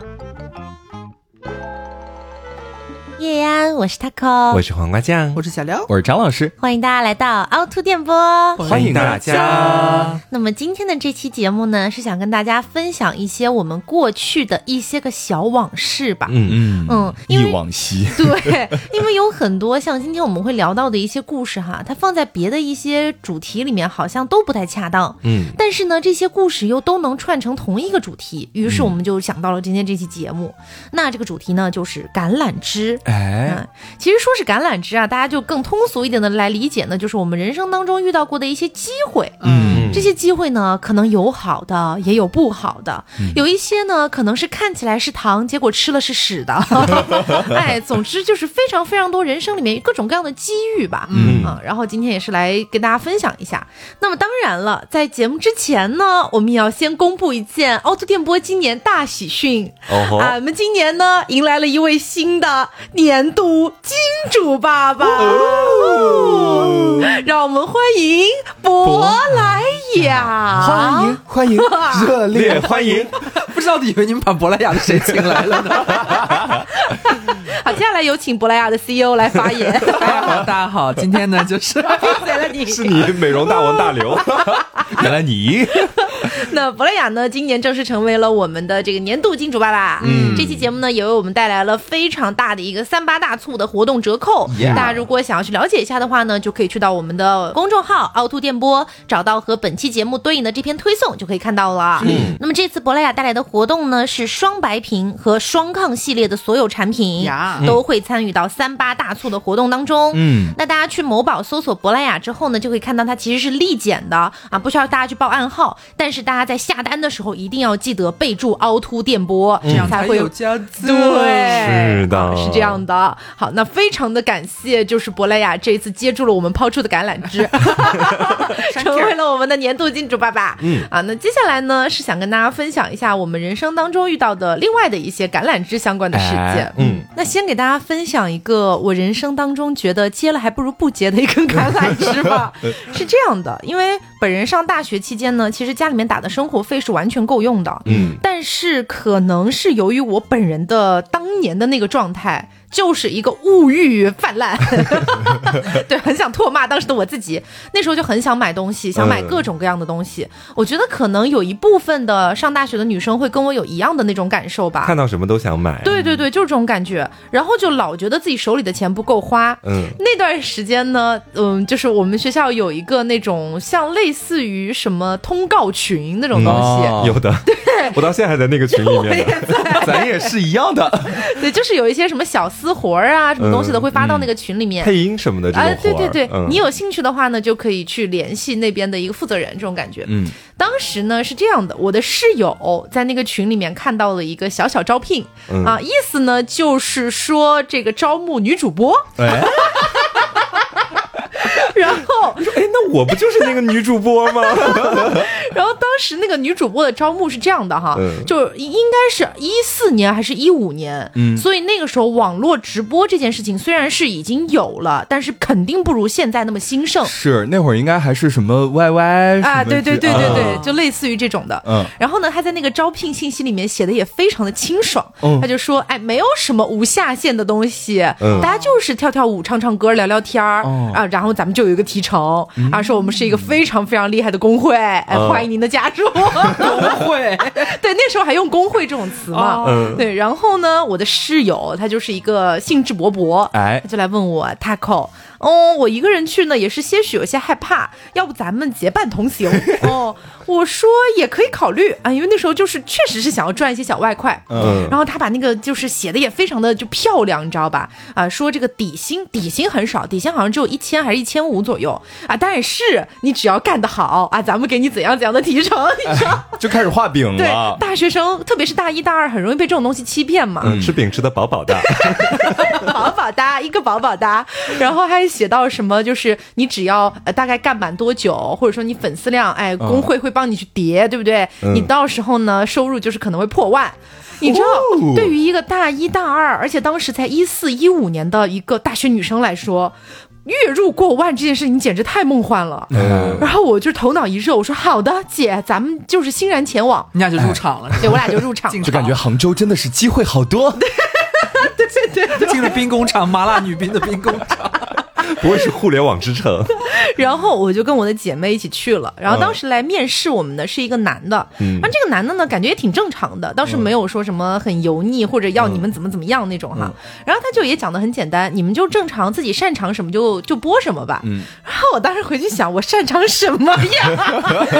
Thank you. 叶安，我是 taco，我是黄瓜酱，我是小刘，我是张老师，欢迎大家来到凹凸电波，欢迎大家。那么今天的这期节目呢，是想跟大家分享一些我们过去的一些个小往事吧。嗯嗯嗯，因为忆往昔，对，因为有很多像今天我们会聊到的一些故事哈，它放在别的一些主题里面好像都不太恰当。嗯，但是呢，这些故事又都能串成同一个主题，于是我们就想到了今天这期节目。那这个主题呢，就是橄榄枝。哎，嗯，其实说是橄榄枝啊，大家就更通俗一点的来理解呢，就是我们人生当中遇到过的一些机会。嗯，这些机会呢，可能有好的，也有不好的，有一些呢，可能是看起来是糖，结果吃了是屎的。哎，总之就是非常非常多人生里面各种各样的机遇吧。嗯啊，然后今天也是来跟大家分享一下。那么当然了，在节目之前呢，我们也要先公布一件凹凸电波今年大喜讯。俺们今年呢，迎来了一位新的年度金主爸爸，哦让我们欢迎博莱雅，欢迎欢迎，热烈烈欢迎！不知道以为你们把珀莱雅的谁请来了呢？好，接下来有请珀莱雅的 CEO 来发言。大家好，大家好，今天呢就是闭嘴了你！是你美容大王大刘，原来你 那珀莱雅呢，今年正式成为了我们的这个年度金主爸爸。嗯，这期节目呢，也为我们带来了非常大的一个三八大促的活动折扣。Yeah 大家如果想要去了解一下的话呢，就可以去到我们的公众号“凹凸电波”，找到和本期节目对应的这篇推送，就可以看到了。嗯，那么这次珀莱雅带来的活动呢，是双白瓶和双抗系列的所有产品呀都会参与到三八大促的活动当中。嗯，那大家去某宝搜索珀莱雅之后呢，就可以看到它其实是立减的啊，不需要大家去报暗号，但是大家在下单的时候一定要记得备注凹凸电波，这样才会有价值。对，是的啊是这样的。好，那非常的感谢，就是珀莱雅这一次接住了我们抛出的橄榄枝，成为了我们的年度金主爸爸。嗯啊，那接下来呢是想跟大家分享一下我们人生当中遇到的另外的一些橄榄枝相关的事件哎。嗯，那先给大家分享一个我人生当中觉得接了还不如不接的一根橄榄枝吧。是这样的，因为本人上大学期间呢，其实家里面打的生活费是完全够用的。嗯，但是可能是由于我本人的当年的那个状态。就是一个物欲泛滥，对，很想唾骂当时的我自己。那时候就很想买东西，想买各种各样的东西。我觉得可能有一部分的上大学的女生会跟我有一样的那种感受吧。看到什么都想买。对对对，就是这种感觉。然后就老觉得自己手里的钱不够花。嗯，那段时间呢，嗯，就是我们学校有一个那种像类似于什么通告群那种东西，哦有的，对我到现在还在那个群里面呢。咱也是一样的，对，就是有一些什么小私活儿啊，什么东西的会发到那个群里面。配音什么的这啊种，活儿对对对，嗯你有兴趣的话呢，就可以去联系那边的一个负责人，这种感觉。嗯，当时呢是这样的，我的室友在那个群里面看到了一个小小招聘、嗯啊，意思呢就是说这个招募女主播，哎，然后说哎，那我不就是那个女主播吗？然后当时那个女主播的招募是这样的哈，嗯就应该是一四年还是一五年，嗯所以那个时候网络直播这件事情虽然是已经有了，但是肯定不如现在那么兴盛。是那会儿应该还是什么 YY 啊，对对对对对，啊就类似于这种的。嗯然后呢，他在那个招聘信息里面写的也非常的清爽，嗯他就说，哎，没有什么无下限的东西，嗯大家就是跳跳舞、唱唱歌、聊聊天儿、哦啊，然后咱们就有一个提成、啊，说我们是一个非常非常厉害的工会，哎，嗯欢迎您的加入。工会 对，那时候还用工会这种词嘛。嗯对，然后呢，我的室友他就是一个兴致勃勃，哎他就来问我 Taco，哦，我一个人去呢，也是些许有些害怕，要不咱们结伴同行？哦，我说也可以考虑啊，因为那时候就是确实是想要赚一些小外快。嗯然后他把那个就是写的也非常的就漂亮，你知道吧？啊，说这个底薪底薪很少，底薪好像只有一千还是一千五左右啊。但是你只要干得好啊，咱们给你怎样怎样的提成，你知道？就开始画饼对了，。大学生特别是大一大二，很容易被这种东西欺骗嘛。嗯，吃饼吃的饱饱的。饱饱哒，一个饱饱哒，然后还写到什么，就是你只要呃大概干满多久，或者说你粉丝量，哎，工会会帮你去叠，对不对？嗯你到时候呢，收入就是可能会破万。你知道，哦对于一个大一大二，而且当时才一四一五年的一个大学女生来说，月入过万这件事情简直太梦幻了。嗯然后我就头脑一热，我说好的，姐，咱们就是欣然前往。你 俩就入场了，对我俩就入场了。就感觉杭州真的是机会好多。对对对进了兵工厂，麻辣女兵的兵工厂。不会是互联网之城？然后我就跟我的姐妹一起去了。然后嗯当时来面试我们的是一个男的，嗯那、这个男的呢，感觉也挺正常的，倒是没有说什么很油腻或者要你们怎么怎么样那种哈。然后他就也讲的很简单，你们就正常自己擅长什么就就播什么吧。嗯然后我当时回去想，我擅长什么呀？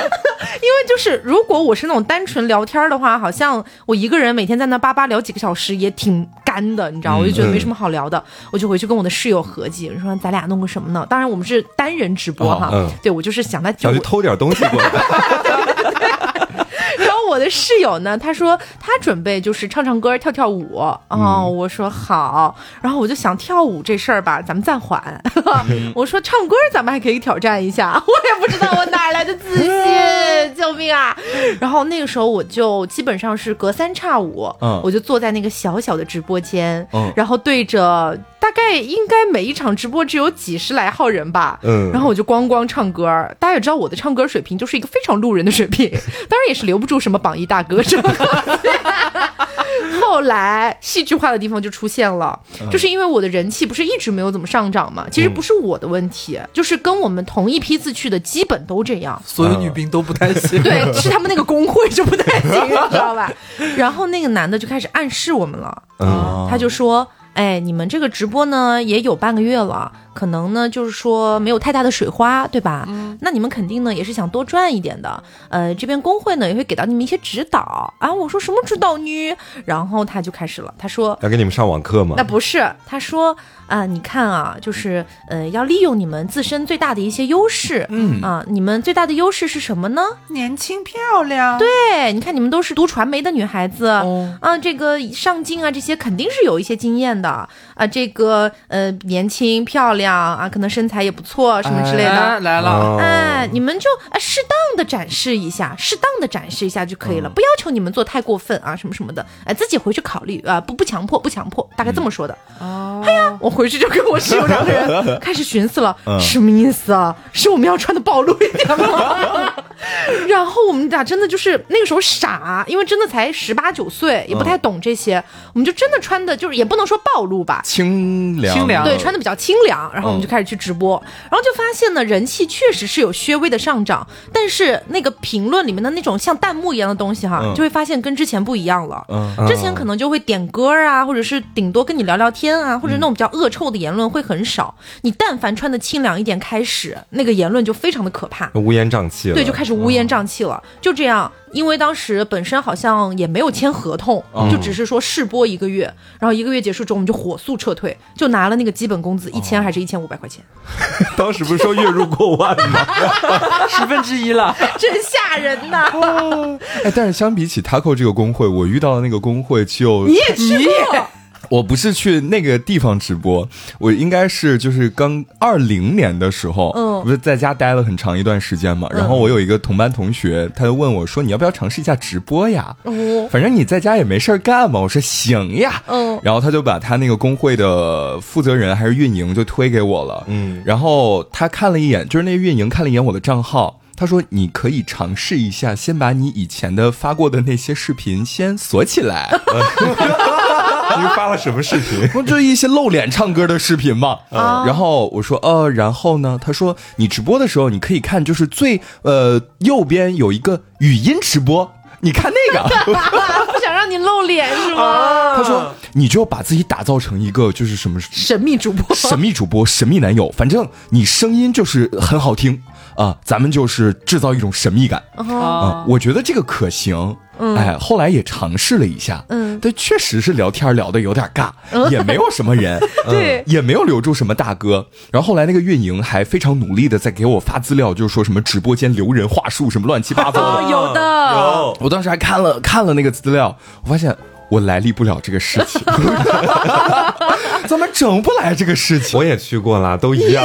因为就是如果我是那种单纯聊天的话，好像我一个人每天在那叭叭聊几个小时也挺干的，你知道，我就觉得没什么好聊的。我就回去跟我的室友合计，我说咱俩弄个什么呢？当然我们是单人直播哈，哦嗯对我就是想他就想去偷点东西过来。然后我的室友呢，他说他准备就是唱唱歌、跳跳舞。哦，我说好。然后我就想跳舞这事儿吧，咱们暂缓。我说唱歌咱们还可以挑战一下。我也不知道我哪来的自信，救命啊！然后那个时候我就基本上是隔三差五，嗯我就坐在那个小小的直播间，嗯然后对着大概应该每一场直播只有几十来号人吧，嗯然后我就咣咣唱歌。大家也知道我的唱歌水平就是一个非常路人的水平，当然也是留不住什么榜一大哥什么。后来戏剧化的地方就出现了，就是因为我的人气不是一直没有怎么上涨嘛，其实不是我的问题，就是跟我们同一批次去的基本都这样。所有女兵都不太行。对，是他们那个工会就不太行，你知道吧？然后那个男的就开始暗示我们了，嗯，他就说：“哎，你们这个直播呢也有半个月了，可能呢就是说没有太大的水花，对吧？那你们肯定呢也是想多赚一点的。呃，这边工会呢也会给到你们一些指导啊。”我说：“什么指导呢？”然后他就开始了，他说：“要给你们上网课吗那？不是，他说啊，你看啊，就是呃，要利用你们自身最大的一些优势，嗯。啊，你们最大的优势是什么呢？年轻漂亮，对，你看你们都是读传媒的女孩子，哦。啊，这个上镜啊，这些肯定是有一些经验的。啊，这个呃年轻漂亮啊，可能身材也不错什么之类的。哎来了，哦。哎，你们就啊适当的展示一下，适当的展示一下就可以了，不要求你们做太过分啊，什么什么的，哎，自己回去考虑啊，不不强迫，不强迫，大概这么说的。哦，哎呀，我回去就跟我室友两个人开始寻思了，什么意思啊？是我们要穿的暴露一点吗？然后我们俩真的就是那个时候傻，因为真的才十八九岁，也不太懂这些，我们就真的穿的就是也不能说暴露吧，清凉，清凉。对，穿的比较清凉，然后我们就开始去直播，然后就发现呢，人气确实是有略微的上涨，但是那个评论里面的那种像弹幕一样的东西哈，嗯。就会发现跟之前不一样了。嗯。之前可能就会点歌啊，或者是顶多跟你聊聊天啊，或者那种比较恶臭的言论会很少。你但凡穿的清凉一点开始，那个言论就非常的可怕。乌烟瘴气了。对，就开始乌烟瘴气了。就这样，因为当时本身好像也没有签合同，就只是说试播一个月，然后一个月结束之后，我们就火速撤退，就拿了那个基本工资一千还是一千五百块钱，当时不是说月入过万吗？十分之一了，真吓人呐！哎，但是相比起 Taco 这个工会，我遇到的那个工会就你也去过？我不是去那个地方直播，我应该是就是刚二零年的时候，嗯不是在家待了很长一段时间嘛。然后我有一个同班同学，他就问我说：“你要不要尝试一下直播呀？哦，反正你在家也没事儿干嘛。”我说：“行呀。”嗯然后他就把他那个工会的负责人还是运营就推给我了。嗯然后他看了一眼，就是那运营看了一眼我的账号。他说：“你可以尝试一下，先把你以前的发过的那些视频先锁起来。” 你发了什么视频？不就一些露脸唱歌的视频嘛。啊然后我说呃，然后呢？他说你直播的时候你可以看，就是最呃右边有一个语音直播，你看那个。不想让你露脸是吗？他说你就把自己打造成一个就是什么神秘主播，神秘主播、神秘男友，反正你声音就是很好听啊，咱们就是制造一种神秘感啊啊。我觉得这个可行。哎，后来也尝试了一下，嗯但，确实是聊天聊的有点尬，也没有什么人，对也没有留住什么大哥。然后后来那个运营还非常努力的在给我发资料，就是说什么直播间留人话术什么乱七八糟的。哦，有的，有我当时还看了看了那个资料，我发现我来历不了这个事情，怎么整不来这个事情？我也去过啦，都一样。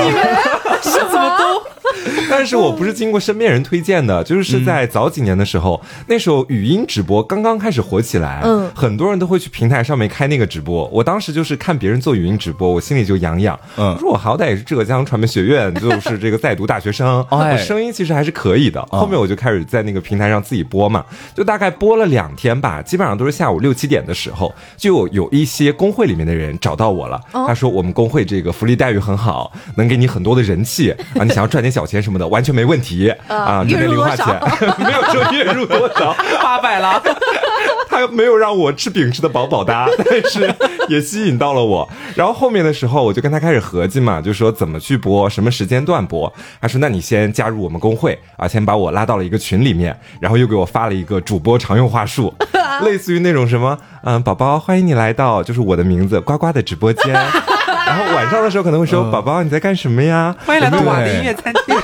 但是我不是经过身边人推荐的，就是是在早几年的时候，那时候语音直播刚刚开始火起来，嗯。很多人都会去平台上面开那个直播。我当时就是看别人做语音直播，我心里就痒痒。嗯。我说我好歹也是浙江传媒学院，就是这个在读大学生，哎。我声音其实还是可以的。后面我就开始在那个平台上自己播嘛，就大概播了两天吧，基本上都是下午六七点的时候，就有有一些工会里面的人找到我了，他说我们工会这个福利待遇很好，能给你很多的人气啊，你想要赚点小钱什么的，完全没问题啊，月入零花钱，没有说月入多少。八百了，他没有让我吃饼吃的饱饱的，但是也吸引到了我。然后后面的时候，我就跟他开始合计嘛，就说怎么去播，什么时间段播。他说：“那你先加入我们工会啊，先把我拉到了一个群里面，然后又给我发了一个主播常用话术，类似于那种什么，嗯，宝宝欢迎你来到就是我的名字呱呱的直播间。然后晚上的时候可能会说，宝宝你在干什么呀？欢迎来到对瓦的音乐餐厅。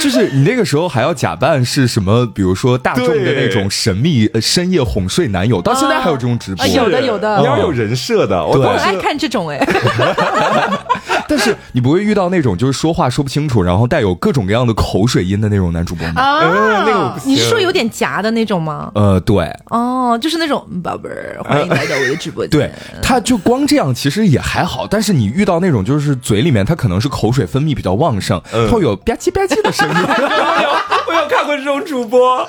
就是你那个时候还要假扮是什么，比如说大众的那种神秘呃深夜哄睡男友，到现在还有这种直播啊。有的有的你要有人设的。我对当时我爱看这种哎 但是你不会遇到那种就是说话说不清楚，然后带有各种各样的口水音的那种男主播吗？啊嗯那个我不行你是说有点夹的那种吗？呃，对。哦，就是那种宝贝儿，欢迎来到我的直播间。对，他就光这样其实也还好，但是你遇到那种就是嘴里面他可能是口水分泌比较旺盛，嗯会有吧唧吧唧的声音。我有我有看过这种主播，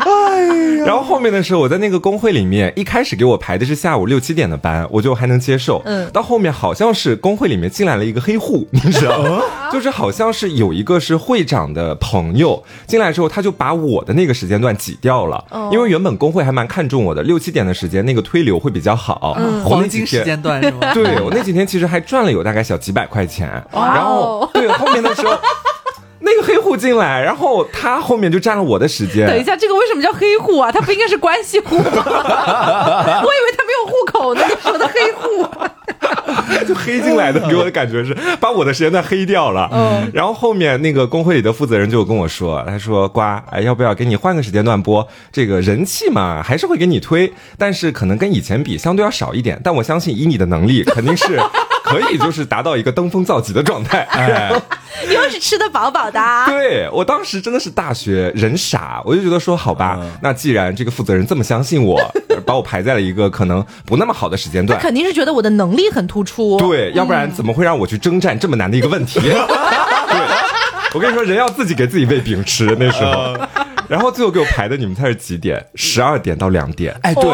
哎呀！然后后面的时候，我在那个工会里面，一开始给我排的是下午六七点的班，我就还能接受。嗯到后面好像是工会里面进来了一个黑户，你知道吗？就是好像是有一个是会长的朋友进来之后，他就把我的那个时间段挤掉了，哦因为原本工会还蛮看重我的，六七点的时间那个推流会比较好。嗯黄金时间段是吗？对我那几天其实还赚了有大概小几百块钱，哇哦然后对后面的时候。那个黑户进来，然后他后面就占了我的时间。等一下，这个为什么叫黑户啊？他不应该是关系户吗？我以为他没有户口呢，你说的黑户。就黑进来的，给我的感觉是把我的时间段黑掉了。嗯，然后后面那个工会里的负责人就跟我说，他说瓜，哎，要不要给你换个时间段播？这个人气嘛，还是会给你推，但是可能跟以前比相对要少一点。但我相信以你的能力，肯定是可以就是达到一个登峰造极的状态。哎，又是吃的饱饱的。对我当时真的是大学人傻，我就觉得说好吧，那既然这个负责人这么相信我，把我排在了一个可能不那么好的时间段，肯定是觉得我的能力很突出。对，要不然怎么会让我去征战这么难的一个问题？对，我跟你说，人要自己给自己喂饼吃那时候。然后最后给我排的，你们猜是几点？十二点到两点。哎，对，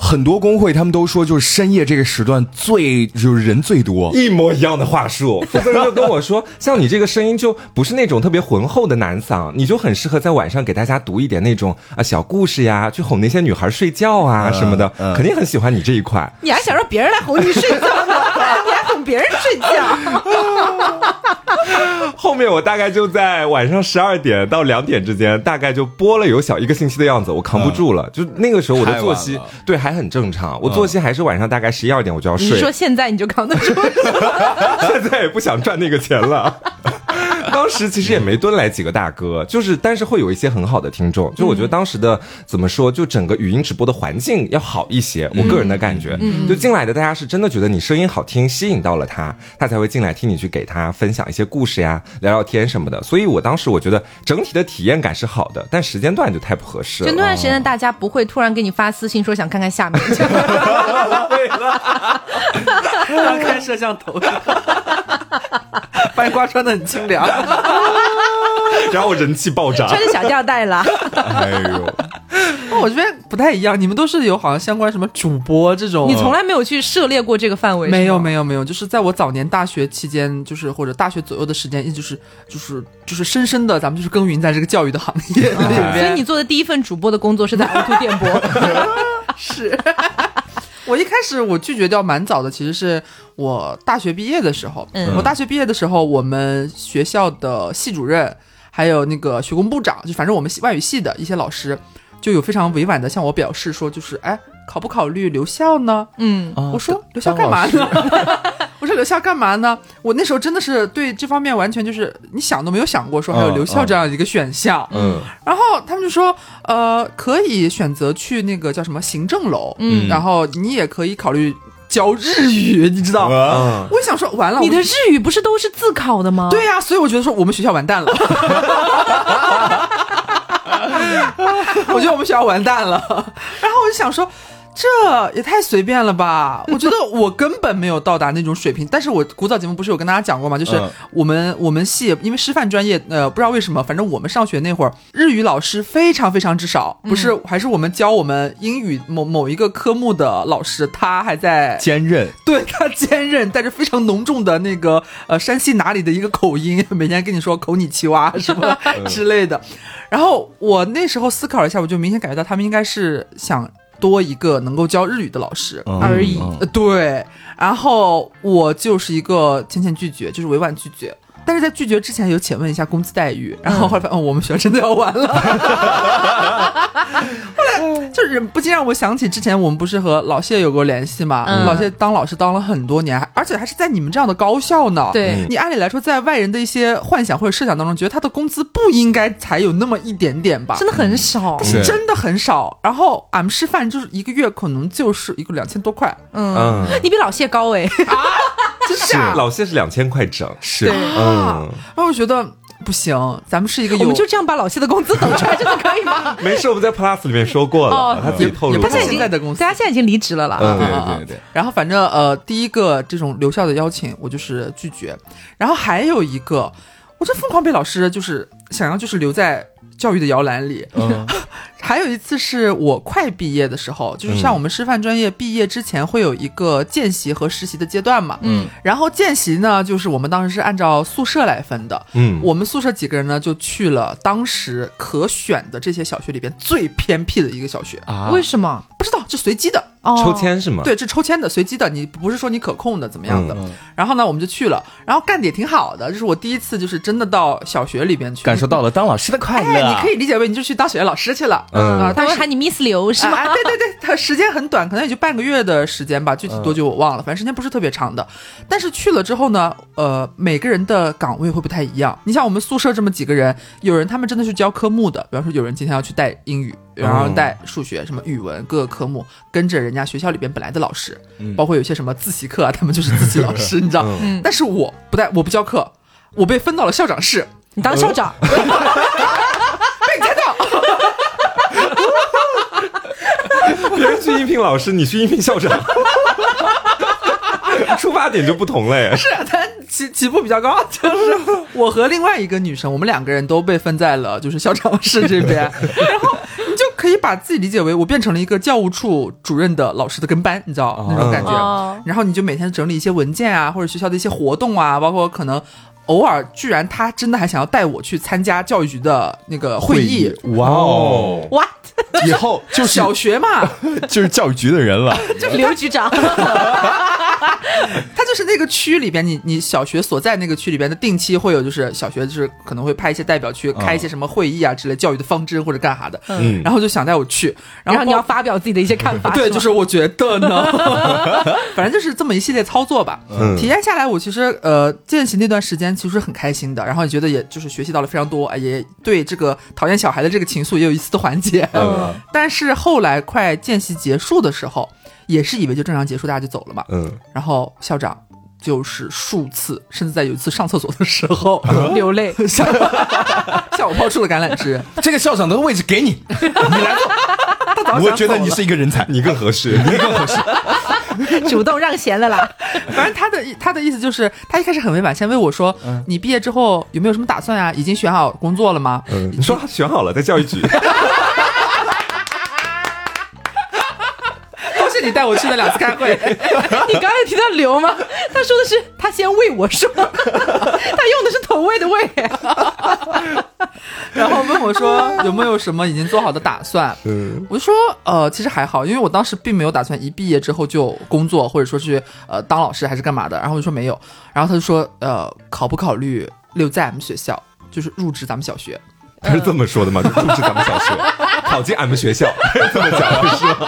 很多工会他们都说，就是深夜这个时段最就是人最多。一模一样的话术，负责人就跟我说，像你这个声音就不是那种特别浑厚的男嗓，你就很适合在晚上给大家读一点那种啊小故事呀，去哄那些女孩睡觉啊什么的，嗯肯定很喜欢你这一块。你还想让别人来哄你睡觉呢？你还哄别人睡觉？后面我大概就在晚上十二点到两点之间，大概就播了有小一个星期的样子，我扛不住了。就那个时候我的作息对还很正常，我作息还是晚上大概十一二点我就要睡你，说现在你就扛得住？现在也不想赚那个钱了。当时其实也没蹲来几个大哥，就是但是会有一些很好的听众，就我觉得当时的怎么说，就整个语音直播的环境要好一些，我个人的感觉，就进来的大家是真的觉得你声音好听，吸引到了他，他才会进来听你去给他分享一些故事呀、聊聊天什么的。所以我当时我觉得整体的体验感是好的，但时间段就太不合适了。就那段时间，大家不会突然给你发私信说想看看下面，刚 开摄像头，把你刮穿的很清凉。然后我人气爆炸穿。着小吊带了。哎呦，我这边不太一样，你们都是有好像相关什么主播这种，你从来没有去涉猎过这个范围？没有没有没有，就是在我早年大学期间，就是或者大学左右的时间，一直就是就是就是深深的，咱们就是耕耘在这个教育的行业里所。以你做的第一份主播的工作是在 凹凸电波。是。我一开始我拒绝掉蛮早的，其实是我大学毕业的时候。嗯我大学毕业的时候，我们学校的系主任，还有那个学工部长，就反正我们系外语系的一些老师，就有非常委婉的向我表示说，就是哎，考不考虑留校呢？嗯，我说留校干嘛呢？我说留校干嘛呢？我那时候真的是对这方面完全就是你想都没有想过说还有嗯留校这样一个选项。嗯，然后他们就说，呃，可以选择去那个叫什么行政楼，嗯然后你也可以考虑教日语，你知道？嗯我想说，完了，你的日语不是都是自考的吗？对呀、所以我觉得说我们学校完蛋了。我觉得我们学校完蛋了。然后我就想说。这也太随便了吧！我觉得我根本没有到达那种水平。但是我古早节目不是有跟大家讲过吗？就是嗯我们我们系因为师范专业，呃，不知道为什么，反正我们上学那会儿，日语老师非常非常之少，不是还是我们教我们英语某某一个科目的老师，他还在兼任，对他兼任，带着非常浓重的那个呃山西哪里的一个口音，每天跟你说口你奇蛙什么 之类的。然后我那时候思考了一下，我就明显感觉到他们应该是想多一个能够教日语的老师。嗯而已对，然后我就是一个浅浅拒绝，就是委婉拒绝。但是在拒绝之前，有请问一下工资待遇，然后后来发现，哦，我们学校真的要完了。后来就是不禁让我想起之前我们不是和老谢有过联系吗？嗯老谢当老师当了很多年，而且还是在你们这样的高校呢。对你按理来说，在外人的一些幻想或者设想当中，觉得他的工资不应该才有那么一点点吧？真的很少。是真的很少。然后俺们师范就是一个月可能就是一个两千多块，嗯，嗯，你比老谢高哎，是老谢是两千块整，是。对。嗯，然后我觉得不行，咱们是一个有我们就这样把老谢的工资抖出来，真的可以吗？没事，我们在 Plus 里面说过哦。了，他自己透露他现在已经在的公司。大家现在已经离职了啦。嗯对啊对对，然后反正呃，第一个这种留校的邀请，我就是拒绝。然后还有一个，我就疯狂被老师就是想要就是留在教育的摇篮里。嗯 还有一次是我快毕业的时候，就是像我们师范专业毕业之前会有一个见习和实习的阶段嘛。嗯，然后见习呢，就是我们当时是按照宿舍来分的。嗯，我们宿舍几个人呢，就去了当时可选的这些小学里边最偏僻的一个小学，啊为什么？不知道，就随机的。哦，抽签是吗？，对，这抽签的，随机的，你不是说你可控的怎么样的。嗯然后呢，我们就去了，然后干的也挺好的，这是我第一次就是真的到小学里边去感受。到了当老师的快乐。哎，你可以理解为你就去当小学老师去了，嗯啊，但是他会喊你 Miss 刘是吗？啊，对对对，他时间很短，可能也就半个月的时间吧，具体多久我忘了，反正时间不是特别长的。但是去了之后呢，呃，每个人的岗位会不太一样。你像我们宿舍这么几个人，有人他们真的是教科目的，比方说有人今天要去带英语，然后带数学、什么语文各个科目，跟着人家学校里边本来的老师，嗯包括有些什么自习课啊，他们就是自习老师，你知道。嗯，但是我不带，我不教课，我被分到了校长室，你当校长，被你猜到。别 人去应聘老师，你去应聘校长，出发点就不同了耶。是他起起步比较高，就是我和另外一个女生，我们两个人都被分在了就是校长室这边，然后你就可以把自己理解为我变成了一个教务处主任的老师的跟班，你知道那种感觉。哦然后你就每天整理一些文件啊，或者学校的一些活动啊，包括可能偶尔居然他真的还想要带我去参加教育局的那个会议。哇哦，，what？以后就是小学嘛，就是教育局的人了。就是刘局长，他就是那个区里边，你你小学所在那个区里边的定期会有，就是小学就是可能会派一些代表去开一些什么会议啊之类，教育的方针或者干啥的，嗯然后就想带我去，然后你要发表自己的一些看法，对，就是我觉得呢，反正就是这么一系列操作吧。嗯体验下来，我其实呃见习那段时间其实很开心的，然后也觉得也就是学习到了非常多，哎也对这个讨厌小孩的这个情愫也有一丝的缓解。嗯但是后来快见习结束的时候，也是以为就正常结束，大家就走了嘛。嗯，然后校长就是数次，甚至在有一次上厕所的时候，流泪。向 向我抛出了橄榄枝。这个校长的位置给你，你来坐。我觉得你是一个人才，你更合适。你更合适。主动让贤了啦。反正他的他的意思就是，他一开始很委婉，先问我说：“你毕业之后有没有什么打算啊？已经选好工作了吗？”嗯，你说选好了，在教育局。你带我去了两次开会。你刚才提到刘吗？他说的是他先喂我说，他用的是投喂的喂。然后问我说有没有什么已经做好的打算。嗯我就说，呃，其实还好，因为我当时并没有打算一毕业之后就工作，或者说是呃当老师还是干嘛的。然后我就说没有，然后他就说，呃，考不考虑留在俺们学校，就是入职咱们小学。他是这么说的吗？就入职咱们小学，考进俺们学校，这么讲的是吗？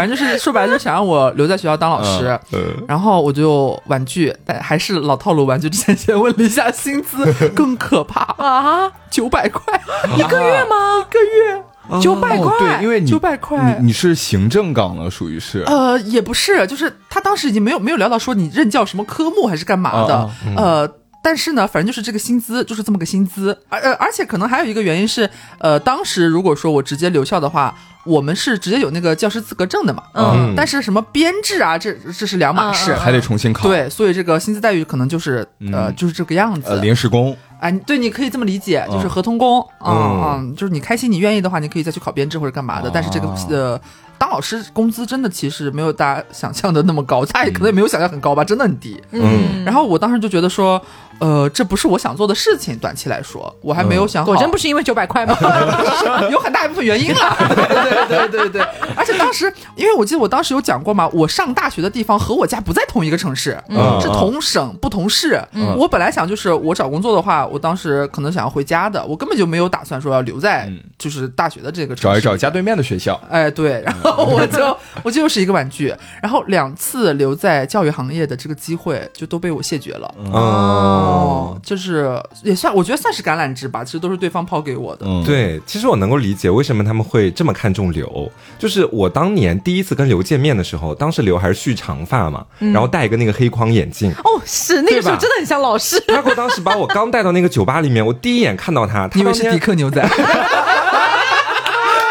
反正就是说白了，就想让我留在学校当老师。嗯。然后我就婉拒，但还是老套路，婉拒之前先问了一下薪资，更可怕，啊，九百块。一个月吗？一个月，九百块，哦对，因为你九百块。你你是行政岗了，属于是。呃，也不是，就是他当时已经没有没有聊到说你任教什么科目还是干嘛的，啊呃。但是呢，反正就是这个薪资就是这么个薪资，而呃，而且可能还有一个原因是，呃，当时如果说我直接留校的话，我们是直接有那个教师资格证的嘛，嗯。但是什么编制啊，这这是两码。事。还得重新考。，对，所以这个薪资待遇可能就是呃，嗯就是这个样子。呃，临时工，哎，对，你可以这么理解，就是嗯合同工，嗯嗯。嗯，就是你开心，你愿意的话，你可以再去考编制或者干嘛的。但是这个哦呃，当老师工资真的其实没有大家想象的那么高，大家可能也没有想象很高吧，真的很低。嗯，然后我当时就觉得说，呃，这不是我想做的事情，短期来说，我还没有想好。果真不是因为九百块吗？有很大一部分原因啊。对对对对对，而且当时，因为我记得我当时有讲过嘛，我上大学的地方和我家不在同一个城市，嗯是同省不同市。嗯我本来想就是我找工作的话，我当时可能想要回家的，我根本就没有打算说要留在嗯就是大学的这个城市找一找家对面的学校。哎，对，然后 我就我就是一个玩具，然后两次留在教育行业的这个机会就都被我谢绝了。哦，就是也算，我觉得算是橄榄枝吧，其实都是对方抛给我的。嗯，对，其实我能够理解为什么他们会这么看重刘。就是我当年第一次跟刘见面的时候，当时刘还是蓄长发嘛，然后戴一个那个黑框眼镜。哦，是那个时候真的很像老师。他给我当时把我刚带到那个酒吧里面，我第一眼看到他，他以为是迪克牛仔？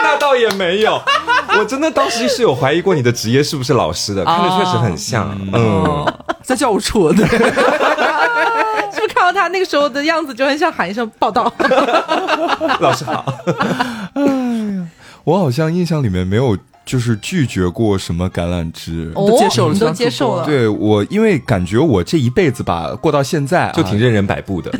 那倒也没有，我真的当时是有怀疑过你的职业是不是老师的，看着确实很像。嗯，在教务处，对，是不是看到他那个时候的样子就很想喊一声报道？老师好。哎呀我好像印象里面没有就是拒绝过什么橄榄枝。哦都接受了都接受了。对我，因为感觉我这一辈子吧，过到现在、啊、就挺任人摆布的，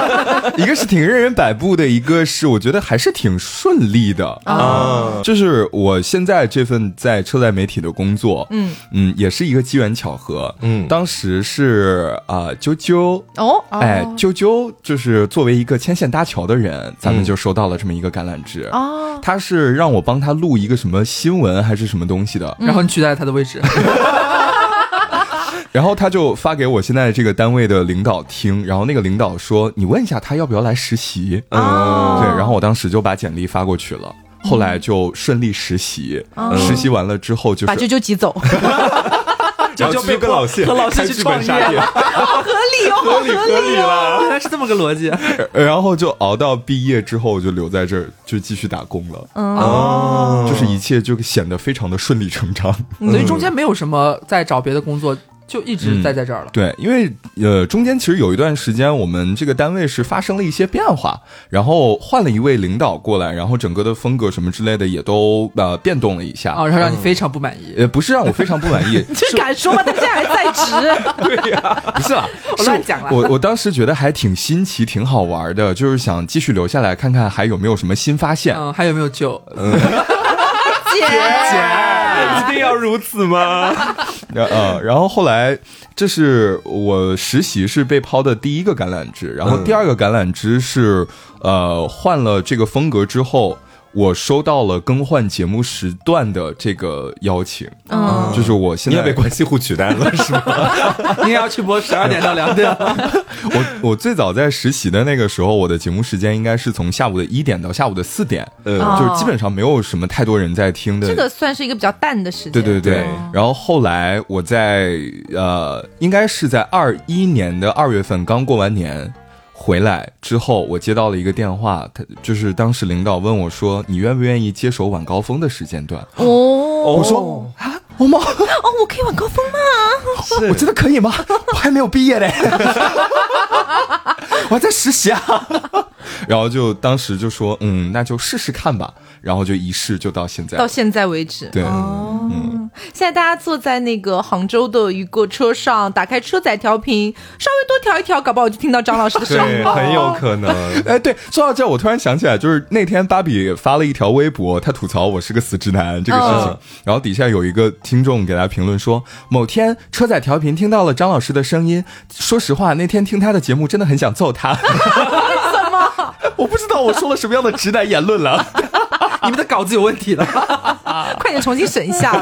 一个是挺任人摆布的，一个是我觉得还是挺顺利的啊就是我现在这份在车载媒体的工作，嗯嗯，也是一个机缘巧合。嗯当时是啊、啾啾。哦，哎，啾啾就是作为一个牵线搭桥的人，咱们嗯就收到了这么一个橄榄枝。哦，他是让我帮他录一个什么新闻还是什么东西的，然后你取代了他的位置。然后他就发给我现在这个单位的领导听，然后那个领导说：“你问一下他要不要来实习。”嗯对，然后我当时就把简历发过去了。后来就顺利实习，哦实习完了之后就是把舅舅挤走，然后就跟老谢和老谢去创业 合理哦，合理合理了。原来是这么个逻辑。呃 然后就熬到毕业之后，我就留在这儿，就继续打工了。哦就是一切就显得非常的顺理成章。所以中间没有什么在找别的工作，就一直待在这儿了。对，因为呃中间其实有一段时间，我们这个单位是发生了一些变化，然后换了一位领导过来，然后整个的风格什么之类的也都呃变动了一下。哦，然后让你非常不满意。呃，不是让我非常不满意，你 这敢说吗？他现在还在职，对呀不是啊，我乱讲了我我当时觉得还挺新奇、挺好玩的，就是想继续留下来看看还有没有什么新发现。嗯，还有没有救？姐，一定要如此吗？呃呃，然后后来这是我实习是被抛的第一个橄榄枝，然后嗯第二个橄榄枝是呃换了这个风格之后。我收到了更换节目时段的这个邀请，嗯就是我现在你也被关系户取代了 是吗？你也要去播十二点到两点？我我最早在实习的那个时候，我的节目时间应该是从下午的一点到下午的四点，嗯哦就是基本上没有什么太多人在听的。这个算是一个比较淡的时间。对对对对，然后后来我在呃，应该是在二一年的二月份刚过完年回来之后，我接到了一个电话，他就是当时领导问我说：“你愿不愿意接手晚高峰的时间段？哦，我说啊，我吗？哦，我可以晚高峰吗？我真的可以吗？我还没有毕业嘞，我还在实习啊。然后就当时就说，嗯，那就试试看吧。然后就一试就到现在到。现在为止，对哦，现在大家坐在那个杭州的一个车上，打开车载调频，稍微多调一调，搞不好就听到张老师的声音对，很有可能。哎，对，说到这，我突然想起来，就是那天芭比发了一条微博，他吐槽我是个死直男这个事情，嗯然后底下有一个听众给他评论说，某天车载调频听到了张老师的声音，说实话，那天听他的节目真的很想揍他。为什么？我不知道我说了什么样的直男言论了。你们的稿子有问题了。快点重新审一下。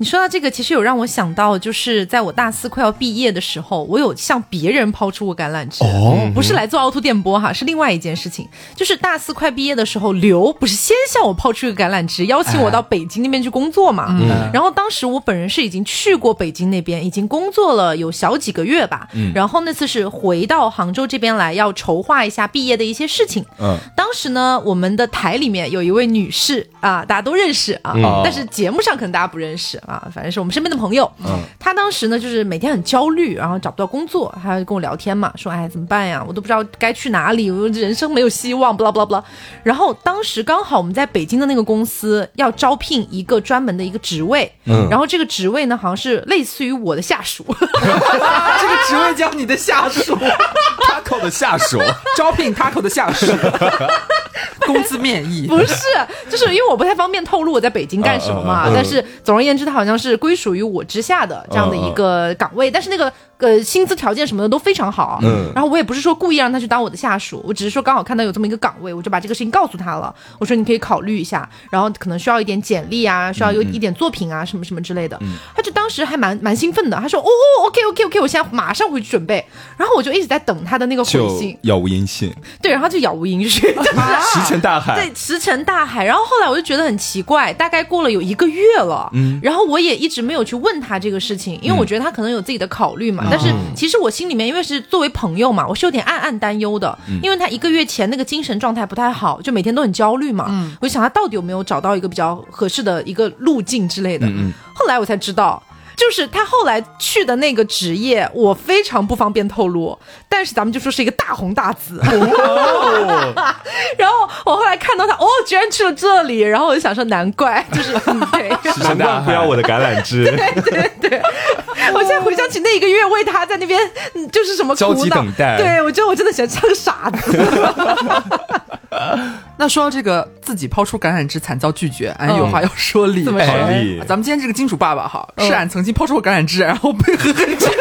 你说到这个，其实有让我想到，就是在我大四快要毕业的时候，我有向别人抛出过橄榄枝。哦不是来做凹凸电波哈，是另外一件事情。就是大四快毕业的时候，刘不是先向我抛出一个橄榄枝，邀请我到北京那边去工作嘛。嗯然后当时我本人是已经去过北京那边，已经工作了有小几个月吧。嗯然后那次是回到杭州这边来，要筹划一下毕业的一些事情。嗯，当时呢，我们的台里面有一位女士啊，大家都认识啊，嗯但是节目上可能大家不认识啊，反正是我们身边的朋友。嗯，他当时呢，就是每天很焦虑，然后找不到工作，他就跟我聊天嘛，说哎怎么办呀，我都不知道该去哪里，我人生没有希望，不啦不啦不啦。然后当时刚好我们在北京的那个公司要招聘一个专门的一个职位，嗯然后这个职位呢好像是类似于我的下属，这个职位叫你的下属，Taco 的下属，招聘 Taco 的下属，工资面议。不是，就是因为我不太方便透露我在北京干什么嘛。嗯嗯嗯但是总而言之，他好像是归属于我之下的这样的一个岗位，但是那个呃薪资条件什么的都非常好。嗯然后我也不是说故意让他去当我的下属，我只是说刚好看到有这么一个岗位，我就把这个事情告诉他了。我说你可以考虑一下，然后可能需要一点简历啊，需要有一点作品啊，什么什么之类的。他就当时还蛮蛮兴奋的，他说哦哦，OK OK OK，我现在马上回去准备。然后我就一直在等他的那个回信，杳无音信，对，然后就杳无音讯，就是石沉大海。对，石沉大海。然后后来我就觉得很奇怪，大概过了有一个月了，嗯，然后我也一直没有去问他这个事情，因为我觉得他可能有自己的考虑嘛。但是其实我心里面，因为是作为朋友嘛，我是有点暗暗担忧的，因为他一个月前那个精神状态不太好，就每天都很焦虑嘛。嗯，我就想他到底有没有找到一个比较合适的一个路径之类的。嗯后来我才知道。就是他后来去的那个职业，我非常不方便透露，但是咱们就说是一个大红大紫。然后我后来看到他，哦，居然去了这里，然后我就想说，难怪，就是。难怪不要我的橄榄枝。对对对我现在回想起那一个月为他在那边，嗯就是什么焦急苦恼等待对我觉得我真的想像个傻子。那说到这个自己抛出橄榄枝惨遭拒绝，俺有话要说理。怎么说咱们今天这个金主爸爸哈，嗯是俺曾经抛出过橄榄枝，然后被 狠狠拒绝。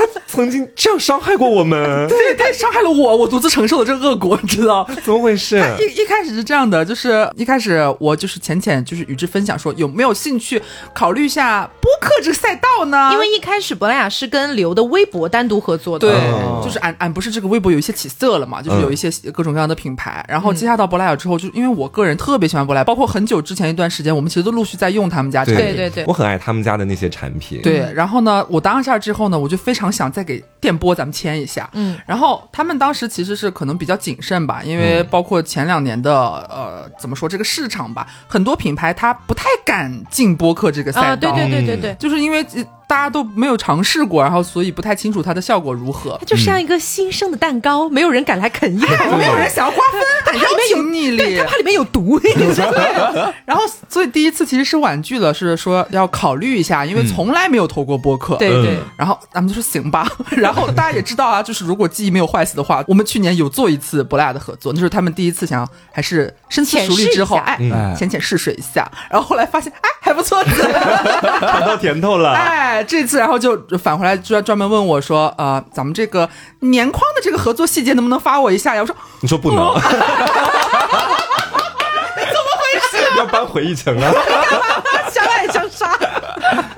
你不知道吗？曾经这样伤害过我们，这也伤害了我，我独自承受了这个恶果，你知道？怎么回事？一一开始是这样的，就是一开始我就是浅浅就是与之分享说有没有兴趣考虑一下播客这个赛道呢？因为一开始珀莱雅是跟刘的微博单独合作的，对，哦就是俺俺不是这个微博有一些起色了嘛，就是有一些各种各样的品牌，然后接下到珀莱雅之后，就因为我个人特别喜欢珀莱雅，包括很久之前一段时间，我们其实都陆续在用他们家产品。对对对我很爱他们家的那些产品。对，然后呢，我当下之后呢，我就非常想再给电波咱们签一下。嗯，然后他们当时其实是可能比较谨慎吧，因为包括前两年的呃怎么说这个市场吧，很多品牌它不太敢进播客这个赛道。啊，对对对对对，就是因为呃大家都没有尝试过，然后所以不太清楚它的效果如何它。就像一个新生的蛋糕，没有人敢来啃一口，没有人想要瓜分，它里面有逆力对，它。怕里面有毒。然后，所以第一次其实是婉拒了，是说要考虑一下，因为从来没有投过播客。对对嗯然后咱们就说行吧。然后大家也知道啊，就是如果记忆没有坏死的话，我们去年有做一次珀莱雅的合作，那是他们第一次想要还是深思熟虑之后，哎，嗯浅浅试水一下。然后后来发现，哎，还不错。尝到甜头了。哎，这次然后就返回来专专门问我说，呃，咱们这个年框的这个合作细节能不能发我一下呀？我说你说不能？怎么回事？要搬回一层啊！相爱相杀。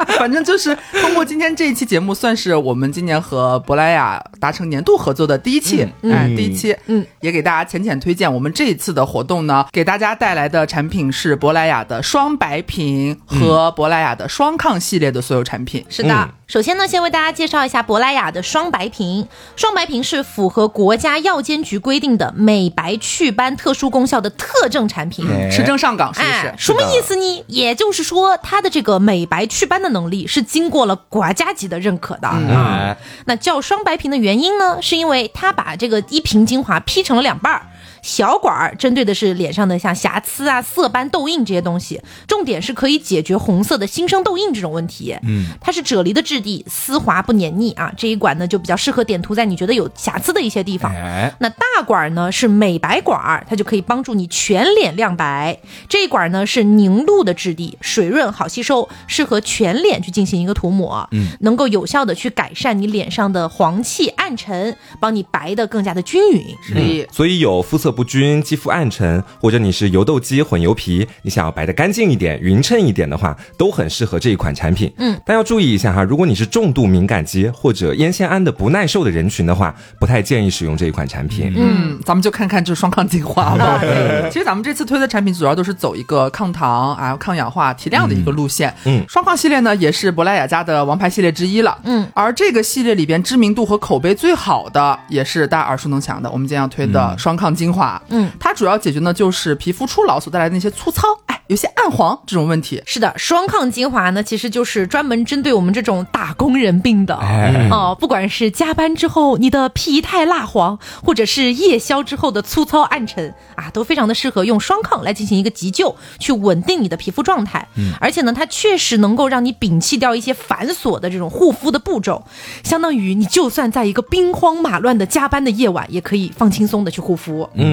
反正就是通过今天这一期节目，算是我们今年和珀莱雅达成年度合作的第一期，嗯第一期，嗯，也给大家浅浅推荐。我们这一次的活动呢，给大家带来的产品是珀莱雅的双白瓶和珀莱雅的双抗系列的所有产品。是的，嗯首先呢，先为大家介绍一下珀莱雅的双白瓶。双白瓶是符合国家药监局规定的美白祛斑特殊功效的特证产品。哎持证上岗是不是？哎，什么意思呢？也就是说，它的这个美白祛斑的能力是经过了国家级的认可的。嗯啊哎，那叫双白瓶的原因呢，是因为它把这个一瓶精华劈成了两半儿。小管儿针对的是脸上的像瑕疵啊、色斑、痘印这些东西，重点是可以解决红色的新生痘印这种问题。嗯，它是啫喱的质地，丝滑不黏腻啊。这一管呢就比较适合点涂在你觉得有瑕疵的一些地方。哎，那大管儿呢是美白管儿，它就可以帮助你全脸亮白。这一管儿呢是凝露的质地，水润好吸收，适合全脸去进行一个涂抹，嗯，能够有效的去改善你脸上的黄气暗沉，帮你白的更加的均匀。是的，所以有肤色不均、肌肤暗沉，或者你是油痘肌、混油皮，你想要白的干净一点、匀称一点的话，都很适合这一款产品。嗯，但要注意一下哈，如果你是重度敏感肌或者烟酰胺的不耐受的人群的话，不太建议使用这一款产品。嗯，咱们就看看这双抗精华吧。其实咱们这次推的产品主要都是走一个抗糖啊、抗氧化、提亮的一个路线。嗯双抗系列呢也是珀莱雅家的王牌系列之一了。嗯，而这个系列里边知名度和口碑最好的，也是大家耳熟能详的，我们今天要推的双抗精华。嗯，它主要解决呢就是皮肤初老所带来的那些粗糙，哎，有些暗黄这种问题。是的，双抗精华呢，其实就是专门针对我们这种打工人病的。哎哦，不管是加班之后你的皮态蜡黄，或者是夜宵之后的粗糙暗沉啊，都非常的适合用双抗来进行一个急救，去稳定你的皮肤状态。嗯，而且呢，它确实能够让你摒弃掉一些繁琐的这种护肤的步骤，相当于你就算在一个兵荒马乱的加班的夜晚，也可以放轻松的去护肤。嗯，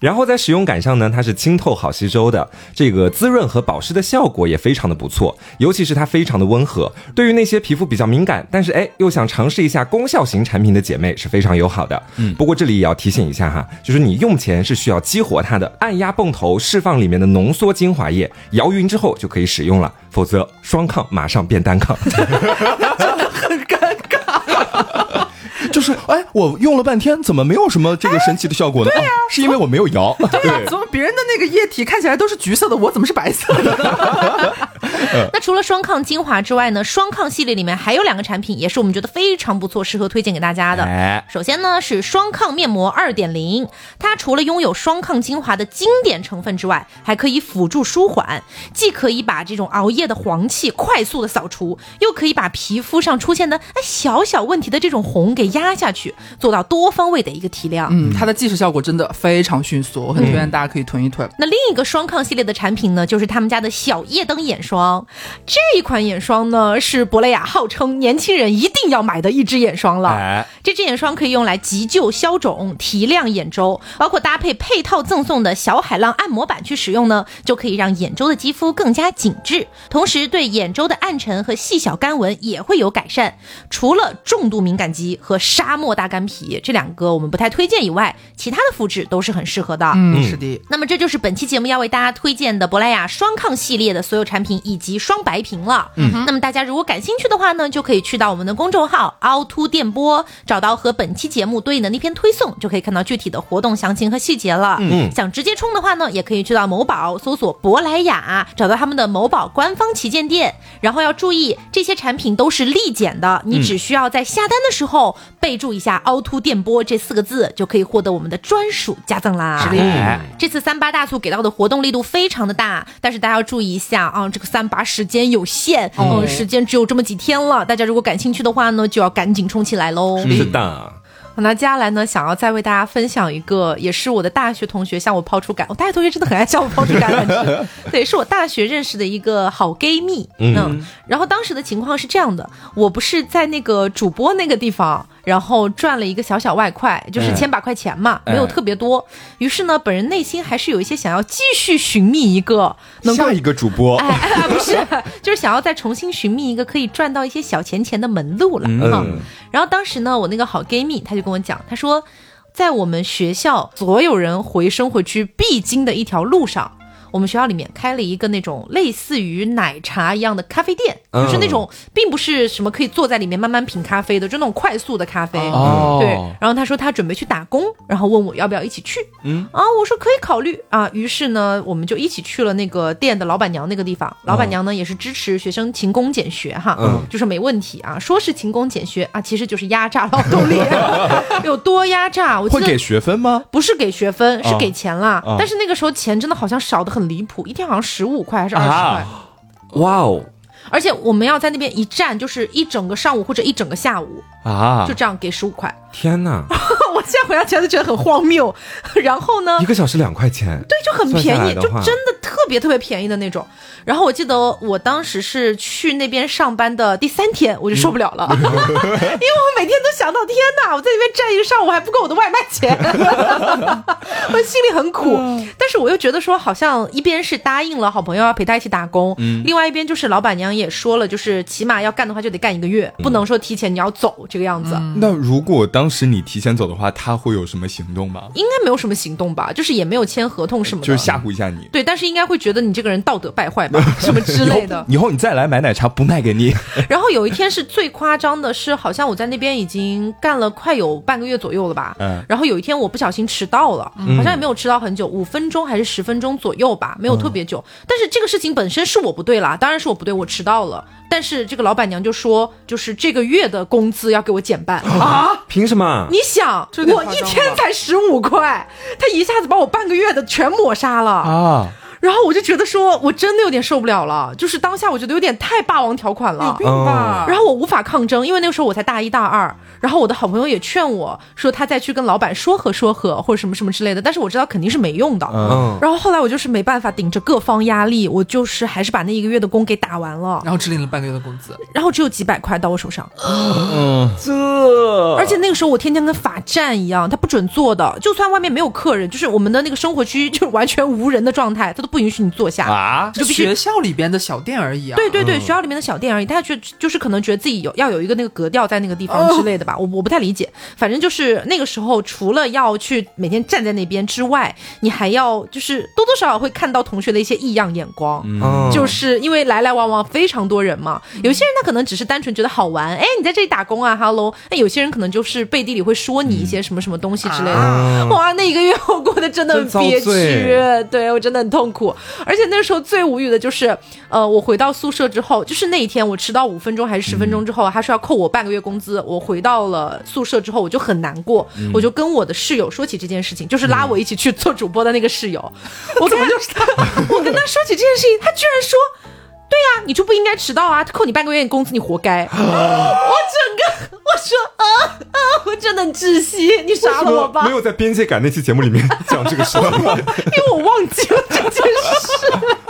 然后在使用感上呢，它是清透好吸收的，这个滋润和保湿的效果也非常的不错，尤其是它非常的温和，对于那些皮肤比较敏感，但是哎又想尝试一下功效型产品的姐妹是非常友好的。嗯，不过这里也要提醒一下哈，就是你用前是需要激活它的，按压泵头释放里面的浓缩精华液，摇匀之后就可以使用了，否则双抗马上变单抗。就是哎，我用了半天，怎么没有什么这个神奇的效果呢？啊，是因为我没有摇。对，怎么别人的那个液体看起来都是橘色的，我怎么是白色的？那除了双抗精华之外呢，双抗系列里面还有两个产品，也是我们觉得非常不错，适合推荐给大家的。哎首先呢是双抗面膜二点零，它除了拥有双抗精华的经典成分之外，还可以辅助舒缓，既可以把这种熬夜的黄气快速的扫除，又可以把皮肤上出现的哎小小问题的这种红给压下去，做到多方位的一个提亮。嗯，它的即时效果真的非常迅速，我很推荐大家可以囤一囤。那另一个双抗系列的产品呢，就是他们家的小夜灯眼霜。这一款眼霜呢，是珀莱雅号称年轻人一定要买的一支眼霜了。哎，这支眼霜可以用来急救消肿、提亮眼周，包括搭配配套赠送的小海浪按摩板去使用呢，就可以让眼周的肌肤更加紧致，同时对眼周的暗沉和细小干纹也会有改善。除了重度敏感肌和沙漠大干皮这两个我们不太推荐以外，其他的肤质都是很适合的。嗯，是的。那么这就是本期节目要为大家推荐的珀莱雅双抗系列的所有产品以及双白屏了。嗯，那么大家如果感兴趣的话呢，就可以去到我们的公众号凹凸电波，找到和本期节目对应的那篇推送，就可以看到具体的活动详情和细节了。嗯，想直接冲的话呢，也可以去到某宝搜索珀莱雅，找到他们的某宝官方旗舰店。然后要注意，这些产品都是立减的，你只需要在下单的时候备注一下“凹凸电波”这四个字，就可以获得我们的专属加赠啦。是的哎这次三八大促给到的活动力度非常的大，但是大家要注意一下啊，这个三八时间有限，嗯，时间只有这么几天了，大家如果感兴趣的话呢，就要赶紧冲起来喽。是的。那接下来呢，想要再为大家分享一个，也是我的大学同学向我抛出感，我大学同学真的很爱向我抛出橄榄枝，对，是我大学认识的一个好 gay 蜜，嗯，然后当时的情况是这样的，我不是在那个主播那个地方。然后赚了一个小小外快，就是千把块钱嘛，没有特别多。于是呢，本人内心还是有一些想要继续寻觅一个能够下一个主播哎，哎，不是，就是想要再重新寻觅一个可以赚到一些小钱钱的门路了。嗯嗯，然后当时呢，我那个好 gay 蜜他就跟我讲，他说，在我们学校所有人回生活区必经的一条路上。我们学校里面开了一个那种类似于奶茶一样的咖啡店，嗯就是那种并不是什么可以坐在里面慢慢品咖啡的，就那种快速的咖啡。哦对，然后他说他准备去打工，然后问我要不要一起去。嗯啊，我说可以考虑啊。于是呢，我们就一起去了那个店的老板娘那个地方。老板娘呢也是支持学生勤工俭学哈，嗯就是没问题啊。说是勤工俭学啊，其实就是压榨劳动力，有多压榨？我记得会给学分吗？不是给学分，是啊给钱啦。啊但是那个时候钱真的好像少的很离谱，一天好像十五块还是二十块。啊。哇哦，而且我们要在那边一站就是一整个上午或者一整个下午，啊。就，这样给十五块。天哪，我现在回想起来就觉得很荒谬。然后呢？一，个小时两块钱，对，就很便宜，就真的特别特别便宜的那种。然后我记得我当时是去那边上班的第三天，我就受不了了，因为我每天都想到，天哪，我在那边站一个上午还不够我的外卖钱，我心里很苦。但是我又觉得说，好像一边是答应了好朋友要陪他一起打工，另外一边就是老板娘娘也说了，就是起码要干的话就得干一个月，不能说提前你要走这个样子。那如果当时你提前走的话，他会有什么行动吗？应该没有什么行动吧，就是也没有签合同什么的，就是吓唬一下你。对，但是应该会觉得你这个人道德败坏吧，什么之类的。以后你再来买奶茶不卖给你。然后有一天是最夸张的是，好像我在那边已经干了快有半个月左右了吧。嗯然后有一天我不小心迟到了，好像也没有迟到很久，五分钟还是十分钟左右吧，没有特别久。但是这个事情本身是我不对啦，当然是我不对，我迟到了。但是这个老板娘就说，就是这个月的工资要给我减半啊！凭什么？你想，我一天才十五块，他一下子把我半个月的全抹杀了。啊，然后我就觉得说，我真的有点受不了了，就是当下我觉得有点太霸王条款了。有病吧？然后我无法抗争，因为那个时候我才大一大二，然后我的好朋友也劝我说他再去跟老板说和说和或者什么什么之类的，但是我知道肯定是没用的。嗯，然后后来我就是没办法顶着各方压力，我就是还是把那一个月的工给打完了，然后只领了半个月的工资，然后只有几百块到我手上，嗯，这。而且那个时候我天天跟罚站一样，他不准坐的，就算外面没有客人，就是我们的那个生活区就是完全无人的状态，他都不允许你坐下。啊，就学校里边的小店而已啊。对对对，学校里面的小店而已，大家觉就是可能觉得自己有要有一个那个格调在那个地方之类的吧，我我不太理解。反正就是那个时候，除了要去每天站在那边之外，你还要就是多多少少会看到同学的一些异样眼光。嗯就是因为来来往往非常多人嘛，有些人他可能只是单纯觉得好玩，哎，你在这里打工啊，hello。那有些人可能就是背地里会说你一些什么什么东西之类的。啊哇，那一个月我过得真的很憋屈，对我真的很痛苦。而且那时候最无语的就是，呃，我回到宿舍之后，就是那一天我迟到五分钟还是十分钟之后，他说要扣我半个月工资。我回到了宿舍之后，我就很难过，我就跟我的室友说起这件事情，就是拉我一起去做主播的那个室友，我怎么就 是他，我跟他说起这件事情，他居然说。对呀、你就不应该迟到啊！他扣你半个月工资，你活该。我整个我说啊啊，我真的很窒息，你杀了我吧没！有在边界感那期节目里面讲这个事吗，因为我忘记了这件事。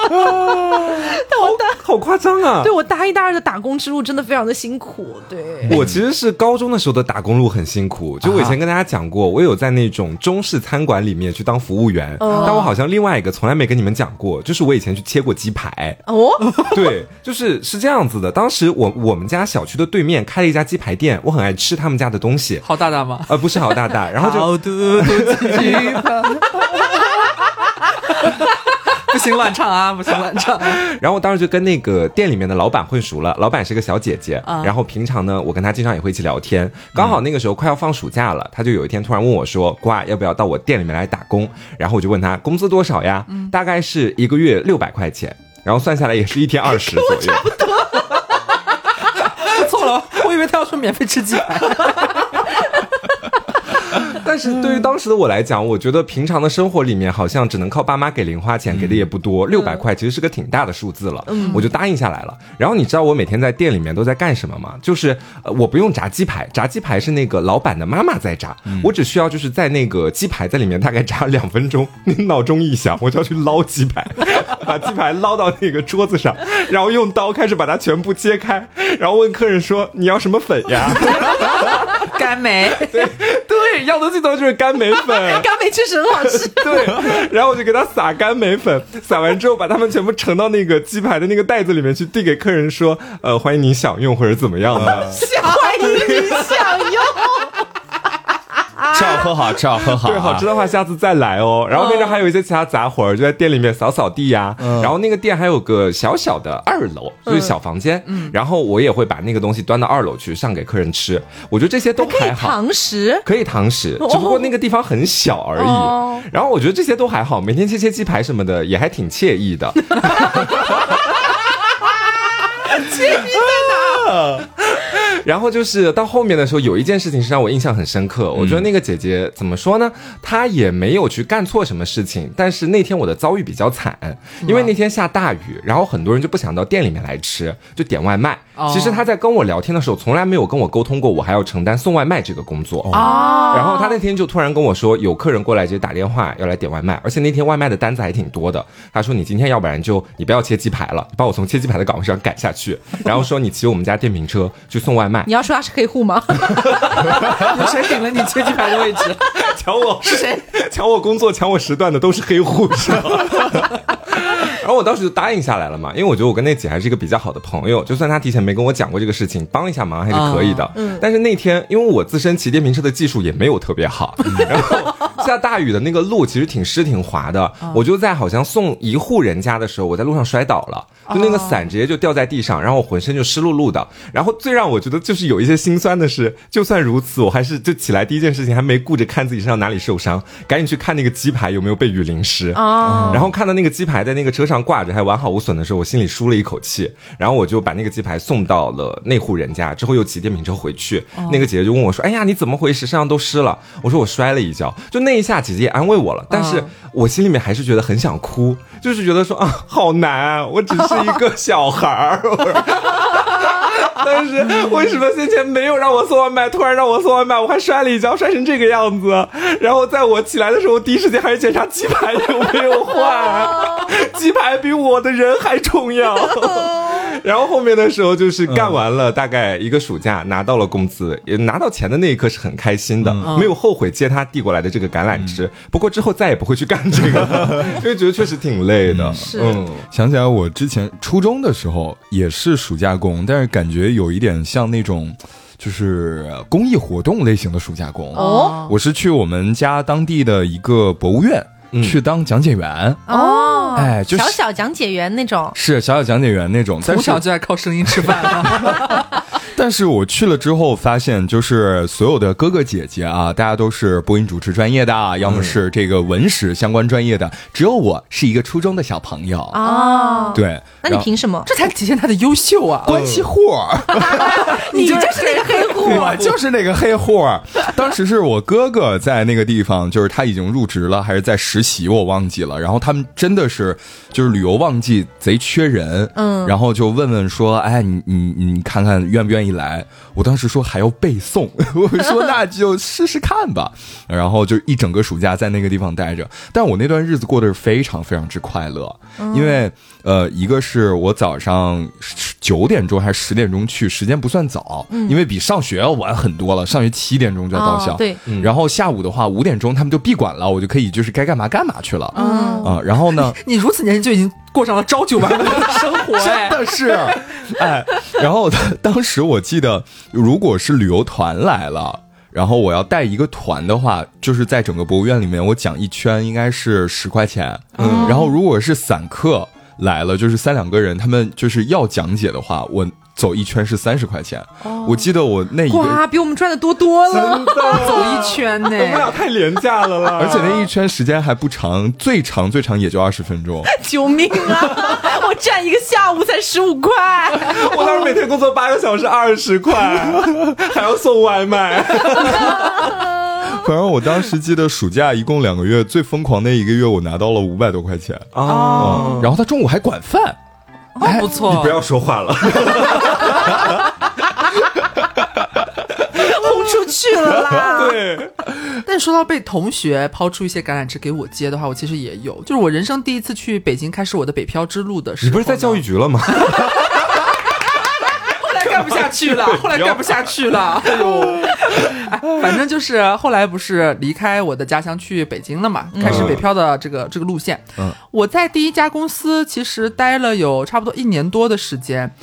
但我大好夸张啊！对我大一大二的打工之路真的非常的辛苦，对。我其实是高中的时候的打工路很辛苦，就我以前跟大家讲过，我有在那种中式餐馆里面去当服务员，哦但我好像另外一个从来没跟你们讲过，就是我以前去切过鸡排。哦，对，就是是这样子的。当时我我们家小区的对面开了一家鸡排店，我很爱吃他们家的东西，好大大吗？呃，不是好大大，然后就好嘟嘟鸡排。不行，乱唱啊！不行，乱唱。然后我当时就跟那个店里面的老板混熟了，老板是个小姐姐，啊然后平常呢，我跟她经常也会一起聊天。刚好那个时候快要放暑假了，她就有一天突然问我说：“瓜，要不要到我店里面来打工？”然后我就问她工资多少呀？大概是一个月六百块钱，然后算下来也是一天二十左右。错了，我以为他要说免费吃鸡排。但是对于当时的我来讲，我觉得平常的生活里面好像只能靠爸妈给零花钱，给的也不多，六百块其实是个挺大的数字了，我就答应下来了。然后你知道我每天在店里面都在干什么吗？就是呃我不用炸鸡排，炸鸡排是那个老板的妈妈在炸，我只需要就是在那个鸡排在里面大概炸两分钟，你脑中一响，我就要去捞鸡排，把鸡排捞到那个桌子上，然后用刀开始把它全部切开，然后问客人说你要什么粉呀？甘梅，对对，要的最多就是甘梅粉。干梅确实很好吃。对，然后我就给他撒甘梅粉，撒完之后把它们全部盛到那个鸡排的那个袋子里面去，递给客人说，呃，欢迎您享用或者怎么样的。欢迎您享用。吃好喝好，吃好喝好、啊，对，好吃的话下次再来哦。然后那边还有一些其他杂活儿，就在店里面扫扫地呀、然后那个店还有个小小的二楼，就是小房间。然后我也会把那个东西端到二楼去上给客人吃。我觉得这些都可以还好。堂食，可以堂食，只不过那个地方很小而已。哦然后我觉得这些都还好，每天切切鸡排什么的也还挺惬意的。然后就是到后面的时候，有一件事情是让我印象很深刻。我觉得那个姐姐怎么说呢？她也没有去干错什么事情，但是那天我的遭遇比较惨，因为那天下大雨，然后很多人就不想到店里面来吃，就点外卖。哦其实她在跟我聊天的时候，从来没有跟我沟通过我还要承担送外卖这个工作。哦然后她那天就突然跟我说，有客人过来直接打电话要来点外卖，而且那天外卖的单子还挺多的。她说你今天要不然就你不要切鸡排了，把我从切鸡排的岗位上赶下去，然后说你骑我们家电瓶车去送外卖你，要说他是黑户吗？有谁顶了你切鸡排的位置？抢我是谁？抢我工作、抢我时段的都是黑户，是吧？然后我当时就答应下来了嘛，因为我觉得我跟那姐还是一个比较好的朋友，就算她提前没跟我讲过这个事情，帮一下忙还是可以的。嗯，但是那天因为我自身骑电瓶车的技术也没有特别好，然后下大雨的那个路其实挺湿挺滑的，我就在好像送一户人家的时候，我在路上摔倒了，就那个伞直接就掉在地上，然后我浑身就湿漉漉的。然后最让我觉得就是有一些心酸的是，就算如此，我还是就起来第一件事情还没顾着看自己身上哪里受伤，赶紧去看那个鸡排有没有被雨淋湿。哦，然后看到那个鸡排在那个车上挂着还完好无损的时候，我心里舒了一口气。然后我就把那个鸡排送到了那户人家，之后又骑电瓶车回去。那个姐姐就问我说：“哎呀，你怎么回事？身上都湿了。”我说：“我摔了一跤。”就那一下，姐姐也安慰我了，但是我心里面还是觉得很想哭，就是觉得说啊，好难啊，我只是一个小孩儿。但是为什么先前没有让我送外卖，突然让我送外卖，我还摔了一跤，摔成这个样子？然后在我起来的时候，第一时间还是检查鸡排有没有坏，鸡排比我的人还重要。然后后面的时候就是干完了，大概一个暑假拿到了工资，也拿到钱的那一刻是很开心的，没有后悔接他递过来的这个橄榄枝。不过之后再也不会去干这个了，因为觉得确实挺累的。是嗯，想起来我之前初中的时候也是暑假工，但是感觉有一点像那种。就是公益活动类型的暑假工哦我是去我们家当地的一个博物院、嗯去当讲解员，哦，哎就是小小讲解员那种，是小小讲解员那种，从小就爱靠声音吃饭啊。但是我去了之后发现，就是所有的哥哥姐姐啊，大家都是播音主持专业的，要么是这个文史相关专业的，只有我是一个初中的小朋友。哦，对，那你凭什么？这才体现他的优秀啊！关系户儿，你就是那个黑户，我就是那个黑户儿。当时是我哥哥在那个地方，就是他已经入职了，还是在实习，我忘记了。然后他们真的是就是旅游旺季，贼缺人，嗯然后就问问说，哎，你你你看看愿不愿意来？我当时说还要背诵，我说那就试试看吧。然后就一整个暑假在那个地方待着，但我那段日子过得是非常非常之快乐，因为呃，一个是我早上九点钟还是十点钟去，时间不算早，因为比上学要晚很多了，上学七点钟就要到校。哦对，然后下午的话五点钟他们就闭馆了，我就可以就是该干嘛干嘛去了。嗯啊，然后呢，你如此年轻就已经过上了朝九晚五的生活，哎真的是，哎，然后当时我记得，如果是旅游团来了。然后我要带一个团的话，就是在整个博物院里面，我讲一圈应该是十块钱。嗯，然后如果是散客来了，就是三两个人，他们就是要讲解的话，我走一圈是三十块钱。我记得我那一个，哇，比我们赚的多多了。走一圈呢。我们俩太廉价了啦！而且那一圈时间还不长，最长最长也就二十分钟。救命啊！我站一个下午才十五块，我当时每天工作八个小时，二十块，还要送外卖。反正我当时记得暑假一共两个月，最疯狂那一个月，我拿到了五百多块钱。哦，嗯，然后他中午还管饭。哦，不错，你不要说话了。轰出去了啦！对，但说到被同学抛出一些橄榄枝给我接的话，我其实也有，就是我人生第一次去北京开始我的北漂之路的时候，你不是在教育？局了吗？不下去了，后来干不下去了。哎呦，哎 反正就是后来不是离开我的家乡去北京了嘛，开始北漂的这个这个路线。嗯我在第一家公司其实待了有差不多一年多的时间，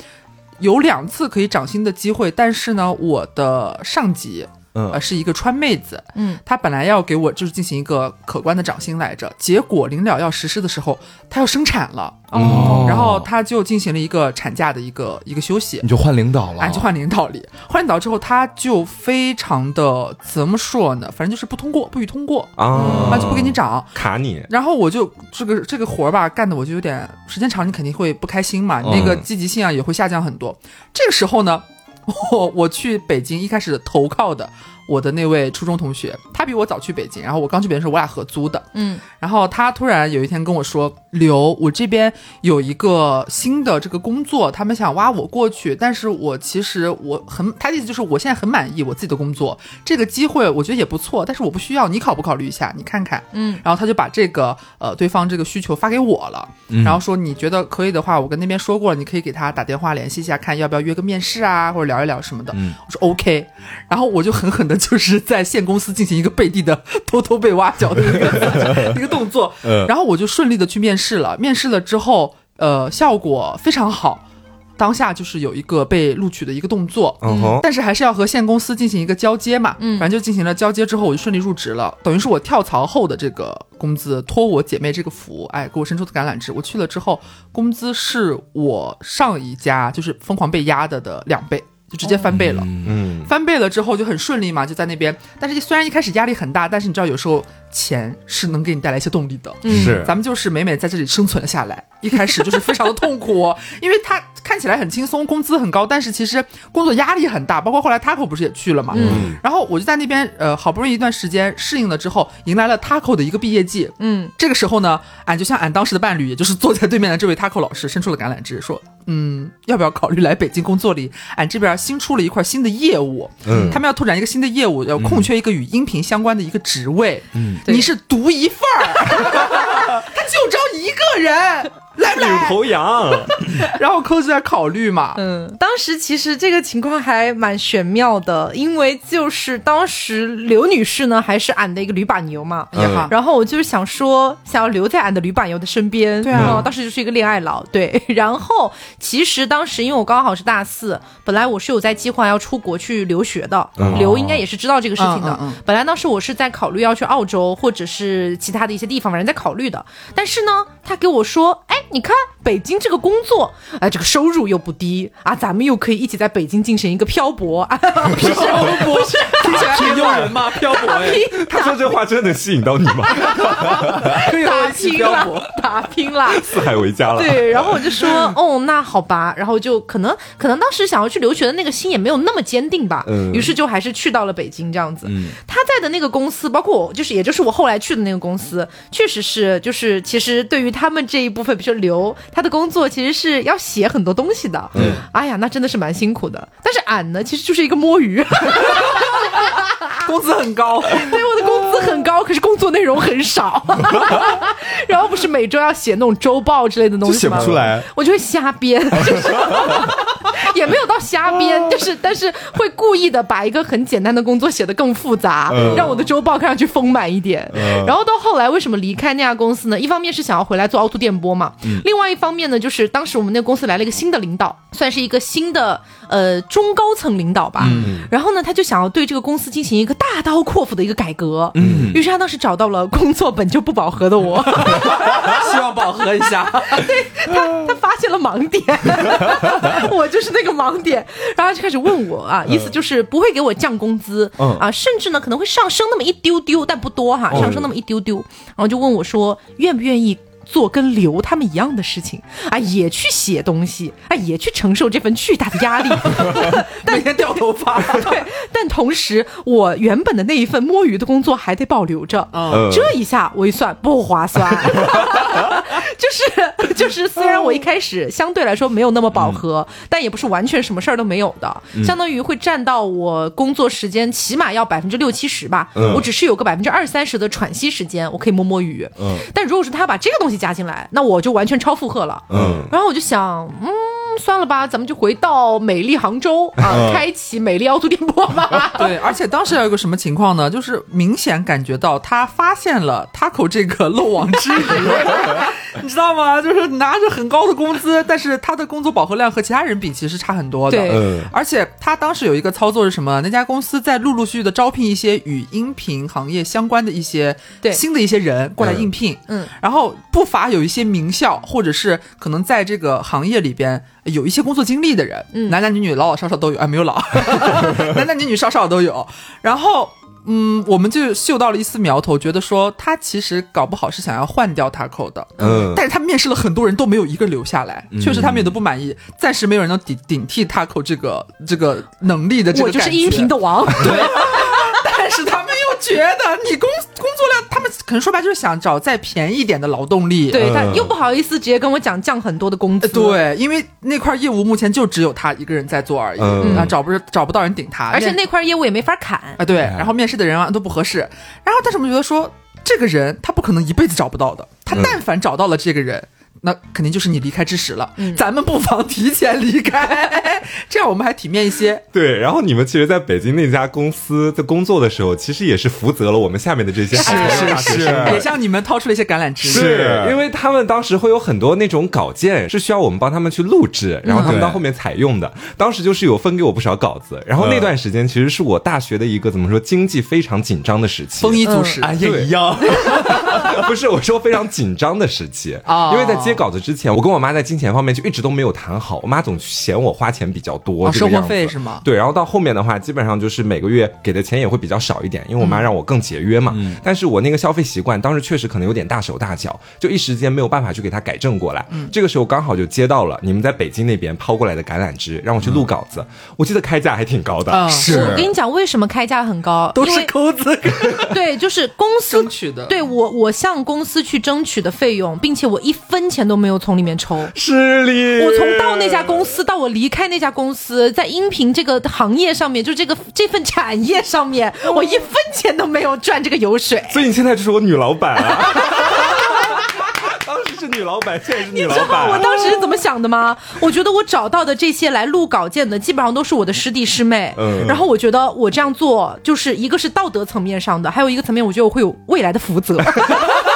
有两次可以涨薪的机会，但是呢，我的上级。嗯呃，是一个川妹子，嗯，她本来要给我就是进行一个可观的涨薪来着，结果临了要实施的时候，她要生产了，哦然后她就进行了一个产假的一个一个休息你，就换领导了，哎，就换领导了，换领导之后，她就非常的怎么说呢？反正就是不通过，不予通过，啊啊，就不给你涨。卡你。然后我就这个这个活儿吧，干的我就有点时间长，你肯定会不开心嘛，你那个积极性啊也会下降很多。这个时候呢，我 我去北京一开始投靠的我的那位初中同学，他比我早去北京，然后我刚去北京的时候我俩合租的，嗯，然后他突然有一天跟我说：“刘，我这边有一个新的这个工作，他们想挖我过去，但是我其实我很，他的意思就是我现在很满意我自己的工作，这个机会我觉得也不错，但是我不需要，你考不考虑一下？你看看。”嗯，然后他就把这个呃对方这个需求发给我了，然后说你觉得可以的话，我跟那边说过了，你可以给他打电话联系一下，看要不要约个面试啊，或者聊一聊什么的。嗯我说 OK，然后我就狠狠的的就是在现公司进行一个背地的偷偷被挖角的一个 一个动作。嗯然后我就顺利的去面试了，面试了之后，呃，效果非常好，当下就是有一个被录取的一个动作。嗯哼，但是还是要和现公司进行一个交接嘛，嗯反正就进行了交接之后，我就顺利入职了，等于是我跳槽后的这个工资托我姐妹这个福，哎，给我伸出的橄榄枝。我去了之后，工资是我上一家就是疯狂被压的的两倍，就直接翻倍了。嗯翻倍了之后就很顺利嘛，就在那边。但是虽然一开始压力很大，但是你知道有时候钱是能给你带来一些动力的。嗯是咱们就是美美在这里生存了下来，一开始就是非常的痛苦，因为他看起来很轻松，工资很高，但是其实工作压力很大。包括后来 Taco 不是也去了嘛，嗯然后我就在那边呃好不容易一段时间适应了之后，迎来了 Taco 的一个毕业季。嗯，这个时候呢，俺就像俺当时的伴侣，也就是坐在对面的这位 Taco 老师伸出了橄榄枝，说，嗯，要不要考虑来北京工作里？俺这边新出了一块新的业务，嗯。他们要拓展一个新的业务，要空缺一个与音频相关的一个职位，嗯。你是独一份儿，他就招一个人，来不领来？头羊，然后扣子在考虑嘛，嗯，当时其实这个情况还蛮玄妙的，因为就是当时刘女士呢还是俺的一个驴把牛嘛，也好，然后我就是想说，想要留在俺的驴把牛的身边。对啊嗯当时就是一个恋爱脑。对，然后其实当时因为我刚好是大四，本来我是有在计划要出国去留学的。嗯刘应该也是知道这个事情的。嗯嗯嗯本来当时我是在考虑要去澳洲或者是其他的一些地方，反正在考虑的。但是呢，他给我说，哎，你看北京这个工作，哎，这个收入又不低啊，咱们又可以一起在北京进行一个漂泊啊，不是不是。听起来 很诱人吗，漂泊哎，他说这话真的能吸引到你吗？打拼了。，打拼了！四海为家了。对，然后我就说，哦，那好吧，然后就可能可能当时想要去留学的那个心也没有那么坚定吧，嗯于是就还是去到了北京这样子。嗯他在的那个公司，包括我，就是也就是我后来去的那个公司，确实是就是其实对于他们这一部分，比如说刘，他的工作其实是要写很多东西的。嗯，哎呀，那真的是蛮辛苦的。但是俺呢，其实就是一个摸鱼，工资很高，对我的工资很高，可是工作内容很少。然后不是每周要写那种周报之类的东就写西吗？不出来。我就会瞎编，就 是也没有到瞎编，就是但是会故意的把一个很简单的工作写得更复杂，嗯让我的周报看上去丰满一点。嗯然后到后来为什么离开那家公司呢？一方面是想要回来做凹凸电波嘛，另外一方面呢，就是当时我们那个公司来了一个新的领导，算是一个新的呃中高层领导吧。然后呢，他就想要对这个公司进行一个大刀阔斧的一个改革。嗯于是他当时找到了工作本就不饱和的我。希望饱和一下。对他他发现了盲点，我就是那个盲点，然后就开始问我啊，意思就是不会给我降工资，嗯啊，甚至呢可能会上升那么一丢丢，但不多哈，上升那么一丢丢，然后就问我说愿不愿意。做跟刘他们一样的事情啊，也去写东西啊，也去承受这份巨大的压力，每天掉头发，对，但同时我原本的那一份摸鱼的工作还得保留着，嗯。这一下我一算不划算，就是就是，虽然我一开始相对来说没有那么饱和，但也不是完全什么事儿都没有的，相当于会占到我工作时间起码要百分之六七十吧，嗯。我只是有个百分之二三十的喘息时间，我可以摸摸鱼，嗯。但如果是他把这个东西加进来，那我就完全超负荷了，嗯然后我就想，嗯，算了吧，咱们就回到美丽杭州啊，嗯开启美丽凹凸电波吧。对，而且当时还有个什么情况呢？就是明显感觉到他发现了 Taco 这个漏网之鱼，你知道吗？就是拿着很高的工资，但是他的工作饱和量和其他人比其实差很多的。而且他当时有一个操作是什么？那家公司在陆陆续续的招聘一些与音频行业相关的一些对新的一些人过来应聘，嗯，然后不乏有一些名校或者是可能在这个行业里边有一些工作经历的人，嗯。男男女女、老老少少都有，啊，没有老，男男女女少少都有，然后。嗯，我们就嗅到了一丝苗头，觉得说他其实搞不好是想要换掉 Taco 的，嗯。但是他面试了很多人都没有一个留下来，确实他们也都不满意，暂时没有人能顶顶替 Taco 这个这个能力的这个感觉我就是音频的王。但是他们又觉得你工工作量，他们可能说白就是想找再便宜一点的劳动力。对，嗯但又不好意思直接跟我讲降很多的工资。呃，对，因为那块业务目前就只有他一个人在做而已，嗯啊，找不找不到人顶他，而且那块业务也没法砍。啊对，哎然后面试的人啊都不合适，然后但是我们觉得说这个人他不可能一辈子找不到的，他嗯但凡找到了这个人。那肯定就是你离开之时了。嗯咱们不妨提前离开，这样我们还体面一些。对，然后你们其实在北京那家公司在工作的时候，其实也是负责了我们下面的这些是是是，也向你们掏出了一些橄榄枝。是因为他们当时会有很多那种稿件是需要我们帮他们去录制，然后他们到后面采用的。当时就是有分给我不少稿子，然后那段时间其实是我大学的一个怎么说经济非常紧张的时期。丰衣足食，俺也一样。不是我说非常紧张的时期哦因为在接稿子之前，我跟我妈在金钱方面就一直都没有谈好，我妈总嫌我花钱比较多，哦生活费是吗对，然后到后面的话，基本上就是每个月给的钱也会比较少一点，因为我妈让我更节约嘛。嗯但是我那个消费习惯当时确实可能有点大手大脚，就一时间没有办法去给它改正过来。嗯这个时候刚好就接到了你们在北京那边抛过来的橄榄枝，让我去录稿子。我记得开价还挺高的，嗯是我跟你讲，为什么开价很高？都是因为钩子 对，就是公司争取的。对我，我向公司去争取的费用，并且我一分钱都没有从里面抽。失礼。我从到那家公司到我离开那家公司，在音频这个行业上面，就这个这份产业上面，我一分钱都没有赚这个油水。所以你现在就是我女老板啊。当时是女老板，现在是女你知道老板。我当时是怎么想的吗？我觉得我找到的这些来录稿件的，基本上都是我的师弟师妹。嗯然后我觉得我这样做，就是一个是道德层面上的，还有一个层面，我觉得我会有未来的福泽。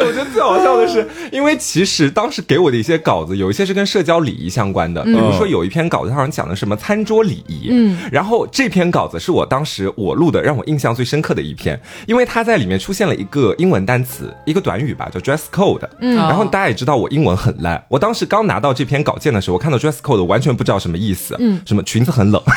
我觉得最好笑的是，因为其实当时给我的一些稿子，有一些是跟社交礼仪相关的，比如说有一篇稿子，它好像讲的什么餐桌礼仪，嗯，然后这篇稿子是我当时我录的，让我印象最深刻的一篇，因为它在里面出现了一个英文单词，一个短语吧，叫 dress code，嗯，然后大家也知道我英文很烂，我当时刚拿到这篇稿件的时候，我看到 dress code 我完全不知道什么意思，嗯，什么裙子很冷。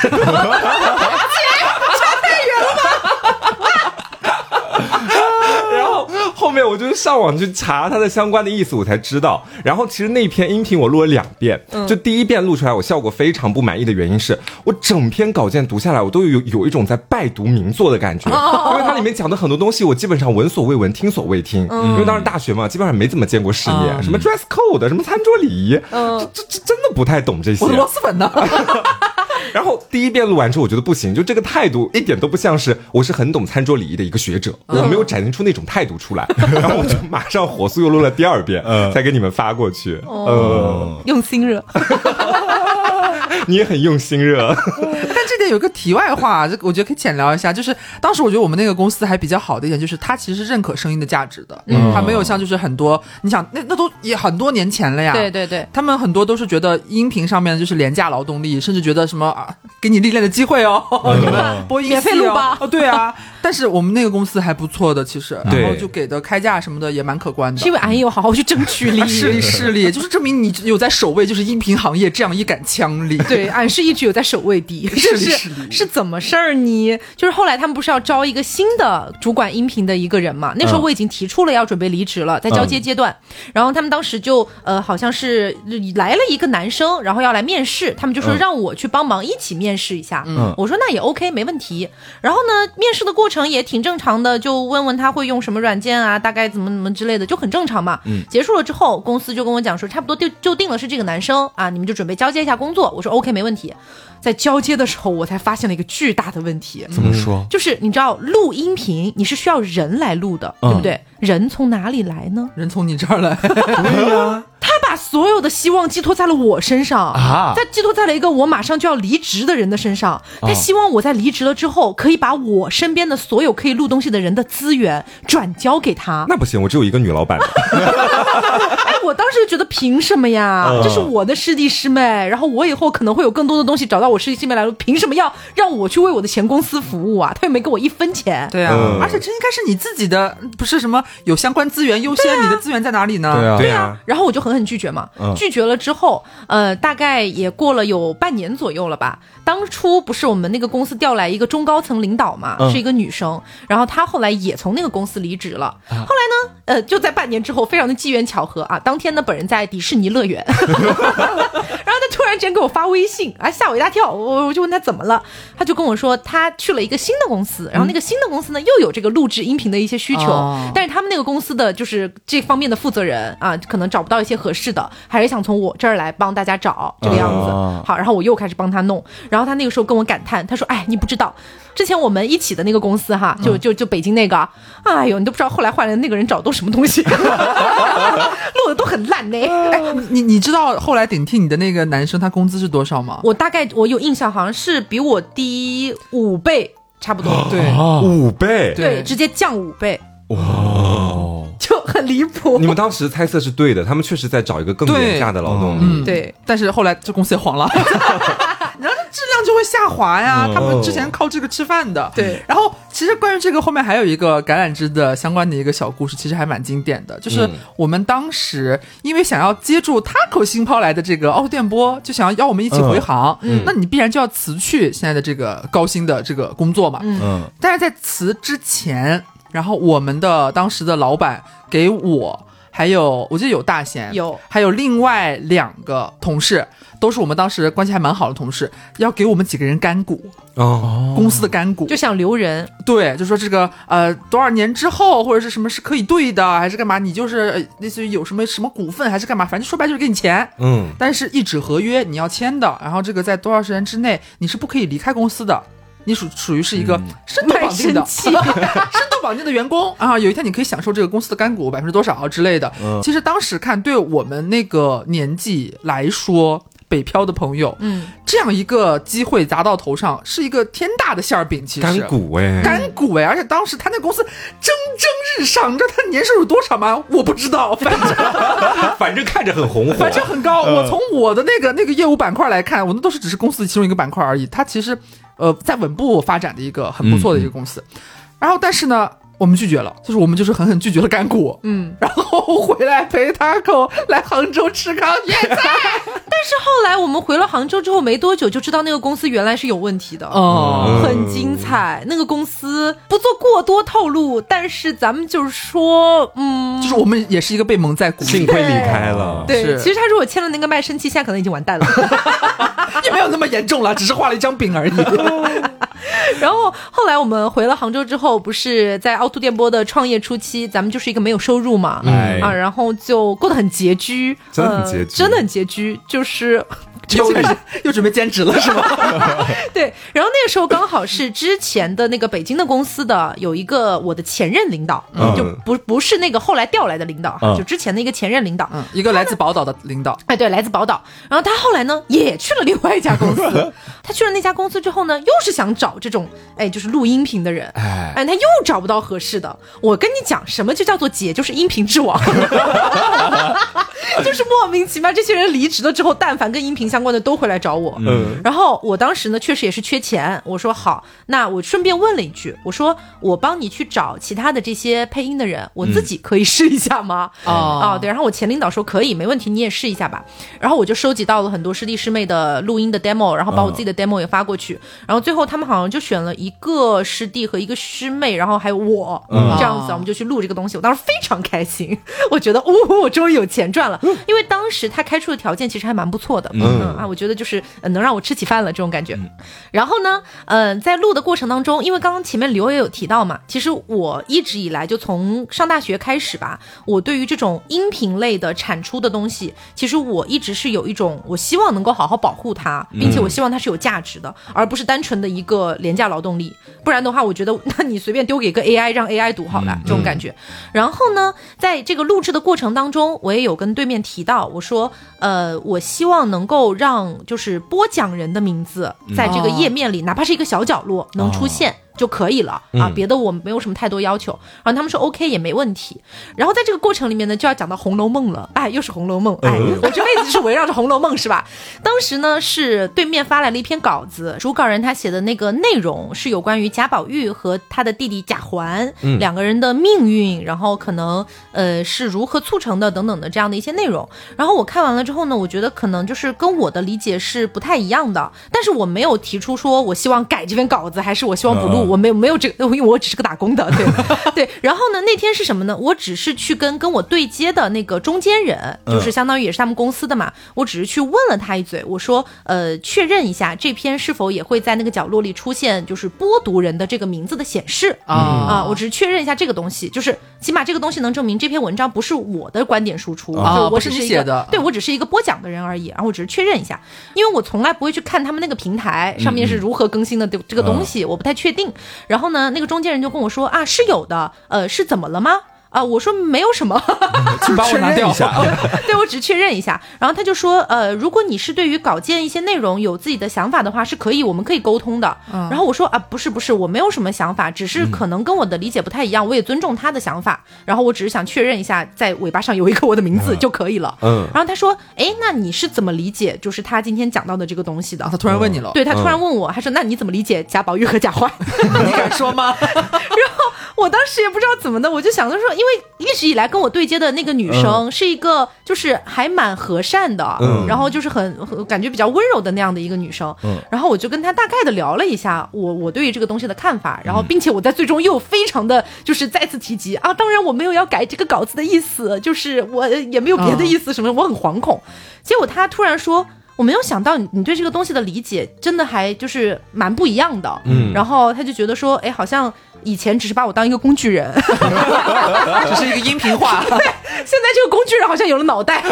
然后后面我就上网去查它的相关的意思，我才知道。然后其实那篇音频我录了两遍，就第一遍录出来，我效果非常不满意的原因是我整篇稿件读下来，我都有有一种在拜读名作的感觉，因为它里面讲的很多东西我基本上闻所未闻、听所未听。因为当时大学嘛，基本上没怎么见过世面，嗯什么 dress code、什么餐桌礼仪，这这这真的不太懂这些我。的螺蛳粉呢？然后第一遍录完之后，我觉得不行，就这个态度一点都不像是我是很懂餐桌礼仪的一个学者，我没有展现出那种态度出来。然后我就马上火速又录了第二遍，嗯才给你们发过去。嗯，用心热 你也很用心热。但这点有个题外话，这我觉得可以浅聊一下。就是当时我觉得我们那个公司还比较好的一点，就是它其实是认可声音的价值的，嗯，它没有像就是很多，你想那那都也很多年前了呀，对对对。他们很多都是觉得音频上面就是廉价劳动力，甚至觉得什么啊，给你历练的机会哦，你们播音系哦免费录吧哦，对啊。但是我们那个公司还不错的，其实，然后就给的开价什么的也蛮可观的是因。为俺也有好好去争取利益。势力势力，就是证明你有在守卫，就是音频行业这样一杆枪力。对，俺是一直有在守卫的，是就是怎么事儿呢？就是后来他们不是要招一个新的主管音频的一个人嘛？那时候我已经提出了要准备离职了，在交接阶段。然后他们当时就呃，好像是来了一个男生，然后要来面试，他们就说让我去帮忙一起面试一下。嗯我说那也 OK，没问题。然后呢，面试的过程也挺正常的，就问问他会用什么软件啊，大概怎么怎么之类的，就很正常嘛。嗯结束了之后，公司就跟我讲说，差不多就就定了是这个男生啊，你们就准备交接一下工作。我说 OK，没问题。在交接的时候，我才发现了一个巨大的问题，怎么说？就是你知道录音频你是需要人来录的，对不对？人从哪里来呢？人从你这儿来，对呀，他把所有的希望寄托在了我身上啊他寄托在了一个我马上就要离职的人的身上。他希望我在离职了之后，可以把我身边的所有可以录东西的人的资源转交给他。那不行，我只有一个女老板。哎，我当时就觉得凭什么呀？嗯这是我的师弟师妹，然后我以后可能会有更多的东西找到我师弟师妹来了，凭什么要让我去为我的前公司服务啊？他又没给我一分钱。对啊，嗯而且这应该是你自己的，不是什么有相关资源优先，你的资源在哪里呢？对啊，对啊，然后我就狠狠拒绝嘛，嗯拒绝了之后，呃，大概也过了有半年左右了吧。当初不是我们那个公司调来一个中高层领导嘛，嗯是一个女生，然后她后来也从那个公司离职了。后来呢，呃，就在半年之后，非常的机缘巧合啊，当天呢本人在迪士尼乐园，然后他突然间给我发微信，啊，吓我一大跳。我我就问他怎么了，他就跟我说他去了一个新的公司，然后那个新的公司呢又有这个录制音频的一些需求，哦但是他们那个公司的就是这方面的负责人啊，可能找不到一些合适的，还是想从我这儿来帮大家找这个样子。哦好，然后我又开始帮他弄，然后他那个时候跟我感叹，他说：“哎，你不知道，之前我们一起的那个公司哈，就就就北京那个，哎呦，你都不知道后来换了那个人找的都什么东西，录的都很烂呢。”哎，你你知道后来顶替你的那个男生他工资是多少吗？我大概我有印象，好像是比我低五倍，差不多。对。五倍，对。直接降五倍，哇，就很离谱。你。们当时猜测是对的，他们确实在找一个更廉价的劳动力。嗯，对，但是后来这公司也黄了，质量就会下滑呀。嗯他们之前靠这个吃饭的，对。然后其实关于这个后面还有一个橄榄枝的相关的一个小故事，其实还蛮经典的，就是嗯我们当时因为想要接住 Taco 新抛来的这个凹凸电波，就想要邀我们一起回航，嗯那你必然就要辞去现在的这个高薪的这个工作嘛。嗯嗯但是在辞之前，然后我们的当时的老板给我，还有我记得有大贤，有还有另外两个同事，都是我们当时关系还蛮好的同事，要给我们几个人干股，哦，公司的干股。就想留人，对，就说这个呃多少年之后或者是什么是可以兑的，还是干嘛？你就是呃类似于有什么什么股份还是干嘛？反正说白就是给你钱。嗯，但是一纸合约你要签的，然后这个在多少时间之内你是不可以离开公司的，你属属于是一个嗯深度太绑定的、绑定的员工啊。有一天你可以享受这个公司的干股百分之多少之类的。嗯其实当时看，对我们那个年纪来说，北漂的朋友，嗯，这样一个机会砸到头上，是一个天大的馅儿饼。其实干股哎，干股哎，而且当时他那公司蒸蒸日上，你知道他年收入多少吗？我不知道，反正反正看着很红火，反正很高。我从我的那个那个业务板块来看，我那都是只是公司的其中一个板块而已。它其实呃在稳步发展的一个很不错的一个公司。然后但是呢，我们拒绝了，就是我们就是狠狠拒绝了干股，嗯，然后回来陪他狗来杭州吃糠咽菜。但是后来我们回了杭州之后没多久，就知道那个公司原来是有问题的。哦，很精彩，那个公司不做过多透露，但是咱们就是说，嗯，就是我们也是一个被蒙在鼓里，幸亏离开了。对，是其实他如果签了那个卖身契，现在可能已经完蛋了。也没有那么严重了，只是画了一张饼而已。然后后来我们回了杭州之后，不是在凹凸电波的创业初期，咱们就是一个没有收入嘛，嗯啊，然后就过得很拮据，真的很拮据呃真的很拮据，就是。又开始又准备兼职了是吗？对，然后那个时候刚好是之前的那个北京的公司的有一个我的前任领导，嗯就不不是那个后来调来的领导，嗯就之前的一个前任领导，嗯，一个来自宝岛的领导，哎，对，来自宝岛。然后他后来呢，也去了另外一家公司。他去了那家公司之后呢，又是想找这种，哎，就是录音频的人。哎，哎，他又找不到合适的。我跟你讲，什么就叫做姐，就是音频之王，就是莫名其妙，这些人离职了之后，但凡跟音频相关的都会来找我。嗯，然后我当时呢，确实也是缺钱，我说好，那我顺便问了一句，我说我帮你去找其他的这些配音的人，我自己可以试一下吗？哦啊，对，然后我前领导说可以，没问题，你也试一下吧。然后我就收集到了很多师弟师妹的录音的 demo，然后把我自己的 demo 也发过去。然后最后他们好像就选了一个师弟和一个师妹，然后还有我、嗯这样子，我们就去录这个东西。我当时非常开心，我觉得哦，我终于有钱赚了，因为当时他开出的条件其实还蛮不错的，嗯啊，我觉得就是、呃能让我吃起饭了这种感觉。然后呢，嗯、在录的过程当中，因为刚刚前面刘也有提到嘛，其实我一直以来就从上大学开始吧，我对于这种音频类的产出的东西，其实我一直是有一种我希望能够好好保护它，并且我希望它是有价值的，而不是单纯的一个廉价劳动力。不然的话，我觉得那你随便丢给个 AI 让 AI 读好了，这种感觉。然后呢，在这个录制的过程当中，我也有跟对面提到，我说，呃，我希望能够让就是播讲人的名字在这个页面里，哪怕是一个小角落能出现。就可以了啊，嗯别的我没有什么太多要求。然后他们说 OK 也没问题。然后在这个过程里面呢，就要讲到《红楼梦》了，哎，又是《红楼梦》，哎，我这辈子就是围绕着《红楼梦》是吧？当时呢是对面发来了一篇稿子，主稿人他写的那个内容是有关于贾宝玉和他的弟弟贾环、嗯两个人的命运，然后可能呃是如何促成的等等的这样的一些内容。然后我看完了之后呢，我觉得可能就是跟我的理解是不太一样的，但是我没有提出说我希望改这篇稿子，还是我希望不录，我没有没有这个，因为我只是个打工的，对 对。然后呢，那天是什么呢？我只是去跟跟我对接的那个中间人，就是相当于也是他们公司的嘛，我只是去问了他一嘴，我说呃，确认一下这篇是否也会在那个角落里出现就是播读人的这个名字的显示啊啊，我只是确认一下这个东西，就是起码这个东西能证明这篇文章不是我的观点输出，啊就我是只是一个你写的对我只是一个播讲的人而已，然后我只是确认一下，因为我从来不会去看他们那个平台上面是如何更新的这这个东西，我不太确定。然后呢，那个中间人就跟我说啊，是有的，呃，是怎么了吗？啊，我说没有什么，请把我拿掉确认一下，对我只是确认一下。然后他就说，呃，如果你是对于稿件一些内容有自己的想法的话，是可以，我们可以沟通的。然后我说啊，不是不是，我没有什么想法，只是可能跟我的理解不太一样，我也尊重他的想法。然后我只是想确认一下，在尾巴上有一个我的名字就可以了。嗯然后他说，哎，那你是怎么理解就是他今天讲到的这个东西的啊，？他突然问你了，对他突然问我，他说：“那你怎么理解贾宝玉和贾环？”你敢说吗？我当时也不知道怎么的，我就想着说，因为一直以来跟我对接的那个女生是一个就是还蛮和善的，嗯然后就是很很感觉比较温柔的那样的一个女生，嗯。然后我就跟她大概的聊了一下我我对于这个东西的看法，然后并且我在最终又非常的就是再次提及啊，当然我没有要改这个稿子的意思，就是我也没有别的意思什么，我很惶恐。结果她突然说。我没有想到你你对这个东西的理解真的还就是蛮不一样的，嗯。然后他就觉得说，哎，好像以前只是把我当一个工具人，只是一个音频化，现在这个工具人好像有了脑袋。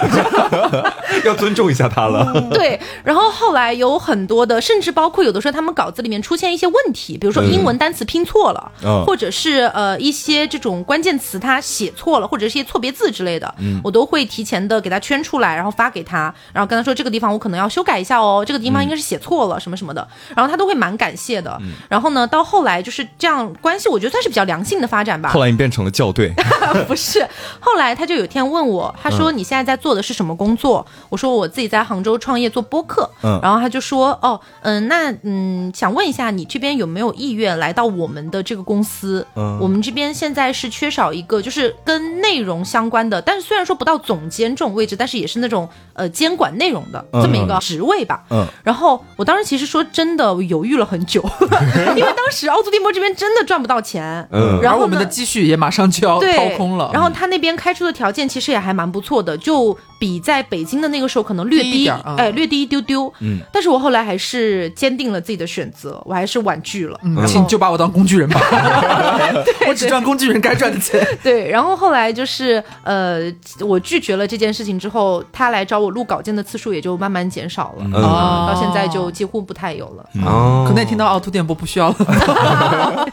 要尊重一下他了。对，然后后来有很多的，甚至包括有的时候他们稿子里面出现一些问题，比如说英文单词拼错了，嗯。或者是呃一些这种关键词他写错了，或者是一些错别字之类的，我都会提前的给他圈出来，然后发给他，然后跟他说这个地方我可能要修改一下哦，这个地方应该是写错了、什么什么的，然后他都会蛮感谢的。然后呢，到后来就是这样关系，我觉得算是比较良性的发展吧。后来你变成了校对，不是，后来他就有一天问我，他说你现在在做的是什么工作？我说我自己在杭州创业做播客。嗯然后他就说，哦，嗯，那嗯，想问一下你这边有没有意愿来到我们的这个公司？嗯我们这边现在是缺少一个就是跟内容相关的，但是虽然说不到总监这种位置，但是也是那种呃监管内容的这么一个职位吧。嗯然后我当时其实说真的我犹豫了很久，因为当时凹凸电波这边真的赚不到钱。嗯然后我们的积蓄也马上就要，掏空了。然后他那边开出的条件其实也还蛮不错的，就比在北京的那个时候可能略低，点嗯哎，略低一丢丢。嗯，但是我后来还是坚定了自己的选择，我还是婉拒了。嗯，请就把我当工具人吧，我只赚工具人该赚的钱。对，然后后来就是呃，我拒绝了这件事情之后，他来找我录稿件的次数也就慢慢减少了，嗯啊到现在就几乎不太有了。哦可能也听到凹凸电波不需要了。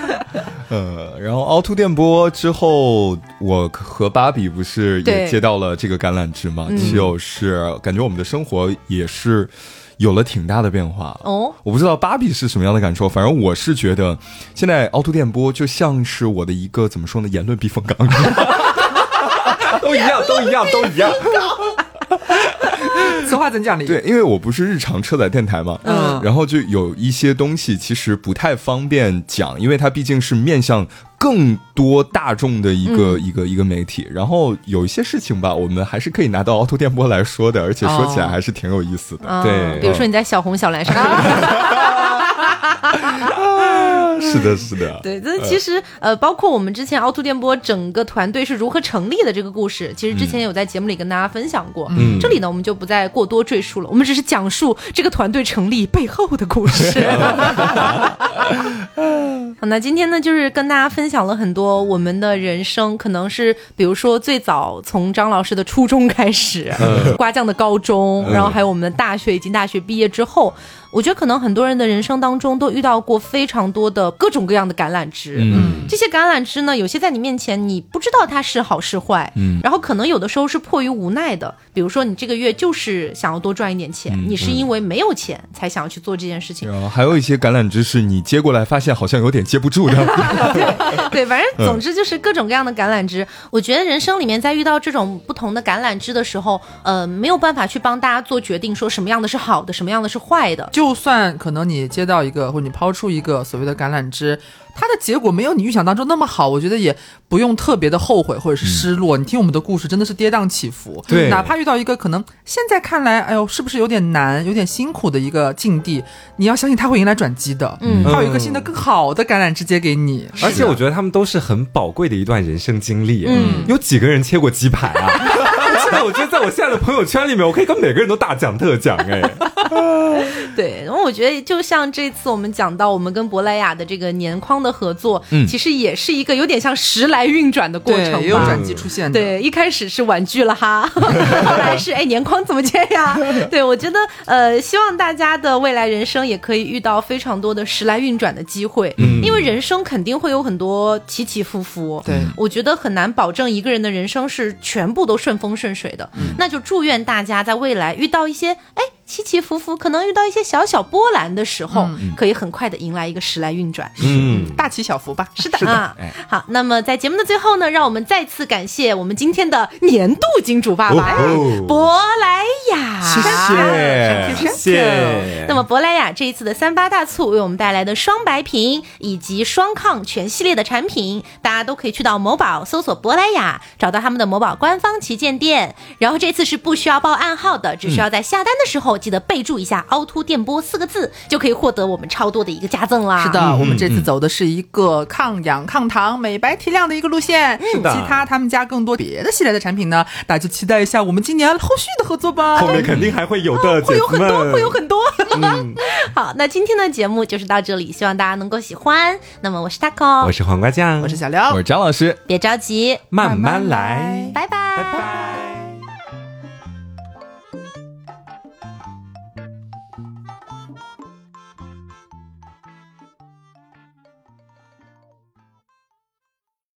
呃，然后凹凸电波之后，我和芭比不是也接到了这个橄榄枝嘛，嗯就是感觉我们的生活也是有了挺大的变化。哦，我不知道芭比是什么样的感受，反正我是觉得现在凹凸电波就像是我的一个怎么说呢，言论避风港。都一样，都一样，都一样。此话怎讲理？对，因为我不是日常车载电台嘛，嗯然后就有一些东西其实不太方便讲，因为它毕竟是面向更多大众的一个、一个一个媒体。然后有一些事情吧，我们还是可以拿到凹凸电波来说的，而且说起来哦还是挺有意思的。啊对比如说你在小红小蓝上 是的，是的，对，那其实呃，包括我们之前凹凸电波整个团队是如何成立的这个故事，其实之前有在节目里跟大家分享过。嗯这里呢，我们就不再过多赘述了，我们只是讲述这个团队成立背后的故事。好，那今天呢，就是跟大家分享了很多我们的人生，可能是比如说最早从张老师的初中开始，瓜酱的高中，然后还有我们的大学以及大学毕业之后，我觉得可能很多人的人生当中都遇到过非常多的各种各样的橄榄枝。嗯这些橄榄枝呢，有些在你面前你不知道它是好是坏，嗯然后可能有的时候是迫于无奈的，比如说你这个月就是想要多赚一点钱，嗯你是因为没有钱才想要去做这件事情。然后还有一些橄榄枝是你接过来发现好像有点接不住的。对，反正总之就是各种各样的橄榄枝。我觉得人生里面在遇到这种不同的橄榄枝的时候，呃，没有办法去帮大家做决定，说什么样的是好的，什么样的是坏的。就算可能你接到一个，或者你抛出一个所谓的橄榄枝，它的结果没有你预想当中那么好，我觉得也不用特别的后悔或者是失落。你听我们的故事，真的是跌宕起伏。对哪怕遇到一个可能现在看来，哎呦，是不是有点难、有点辛苦的一个境地，你要相信它会迎来转机的。嗯它有一个新的、更好的橄榄枝接给你。而且我觉得他们都是很宝贵的一段人生经历。嗯，有几个人切过鸡排啊？真的，我觉得在我现在的朋友圈里面，我可以跟每个人都大讲特讲哎。对，然后我觉得就像这次我们讲到我们跟珀莱雅的这个年框的合作，嗯其实也是一个有点像时来运转的过程对，也有吧。转机出现的。对，一开始是婉拒了哈，后来是哎年框怎么接呀？对我觉得呃，希望大家的未来人生也可以遇到非常多的时来运转的机会，嗯因为人生肯定会有很多起起伏伏。对我觉得很难保证一个人的人生是全部都顺风顺水的。那就祝愿大家在未来遇到一些哎起起伏伏，可能遇到一些小小波澜的时候，可以很快的迎来一个时来运转。嗯，大起小伏吧。是的啊哎，好，那么在节目的最后呢，让我们再次感谢我们今天的年度金主爸爸哎哦珀莱雅，谢谢谢谢。那么珀莱雅这一次的三八大促为我们带来的双白瓶以及双抗全系列的产品，大家都可以去到某宝搜索珀莱雅，找到他们的某宝官方旗舰店。然后这次是不需要报暗号的，只需要在下单的时候记得备注一下“凹凸电波”四个字，就可以获得我们超多的一个加赠啦。是的，我们这次走的是一个抗氧、抗糖、美白提亮的一个路线。是的其他他们家更多别的系列的产品呢，大家就期待一下我们今年后续的合作吧。后面肯定还会有的，会有很多，会有很多。嗯，好，那今天的节目就是到这里，希望大家能够喜欢。那么我是 taco，我是黄瓜酱，我是小刘我，是张老师。别着急，慢慢来，拜拜，拜拜。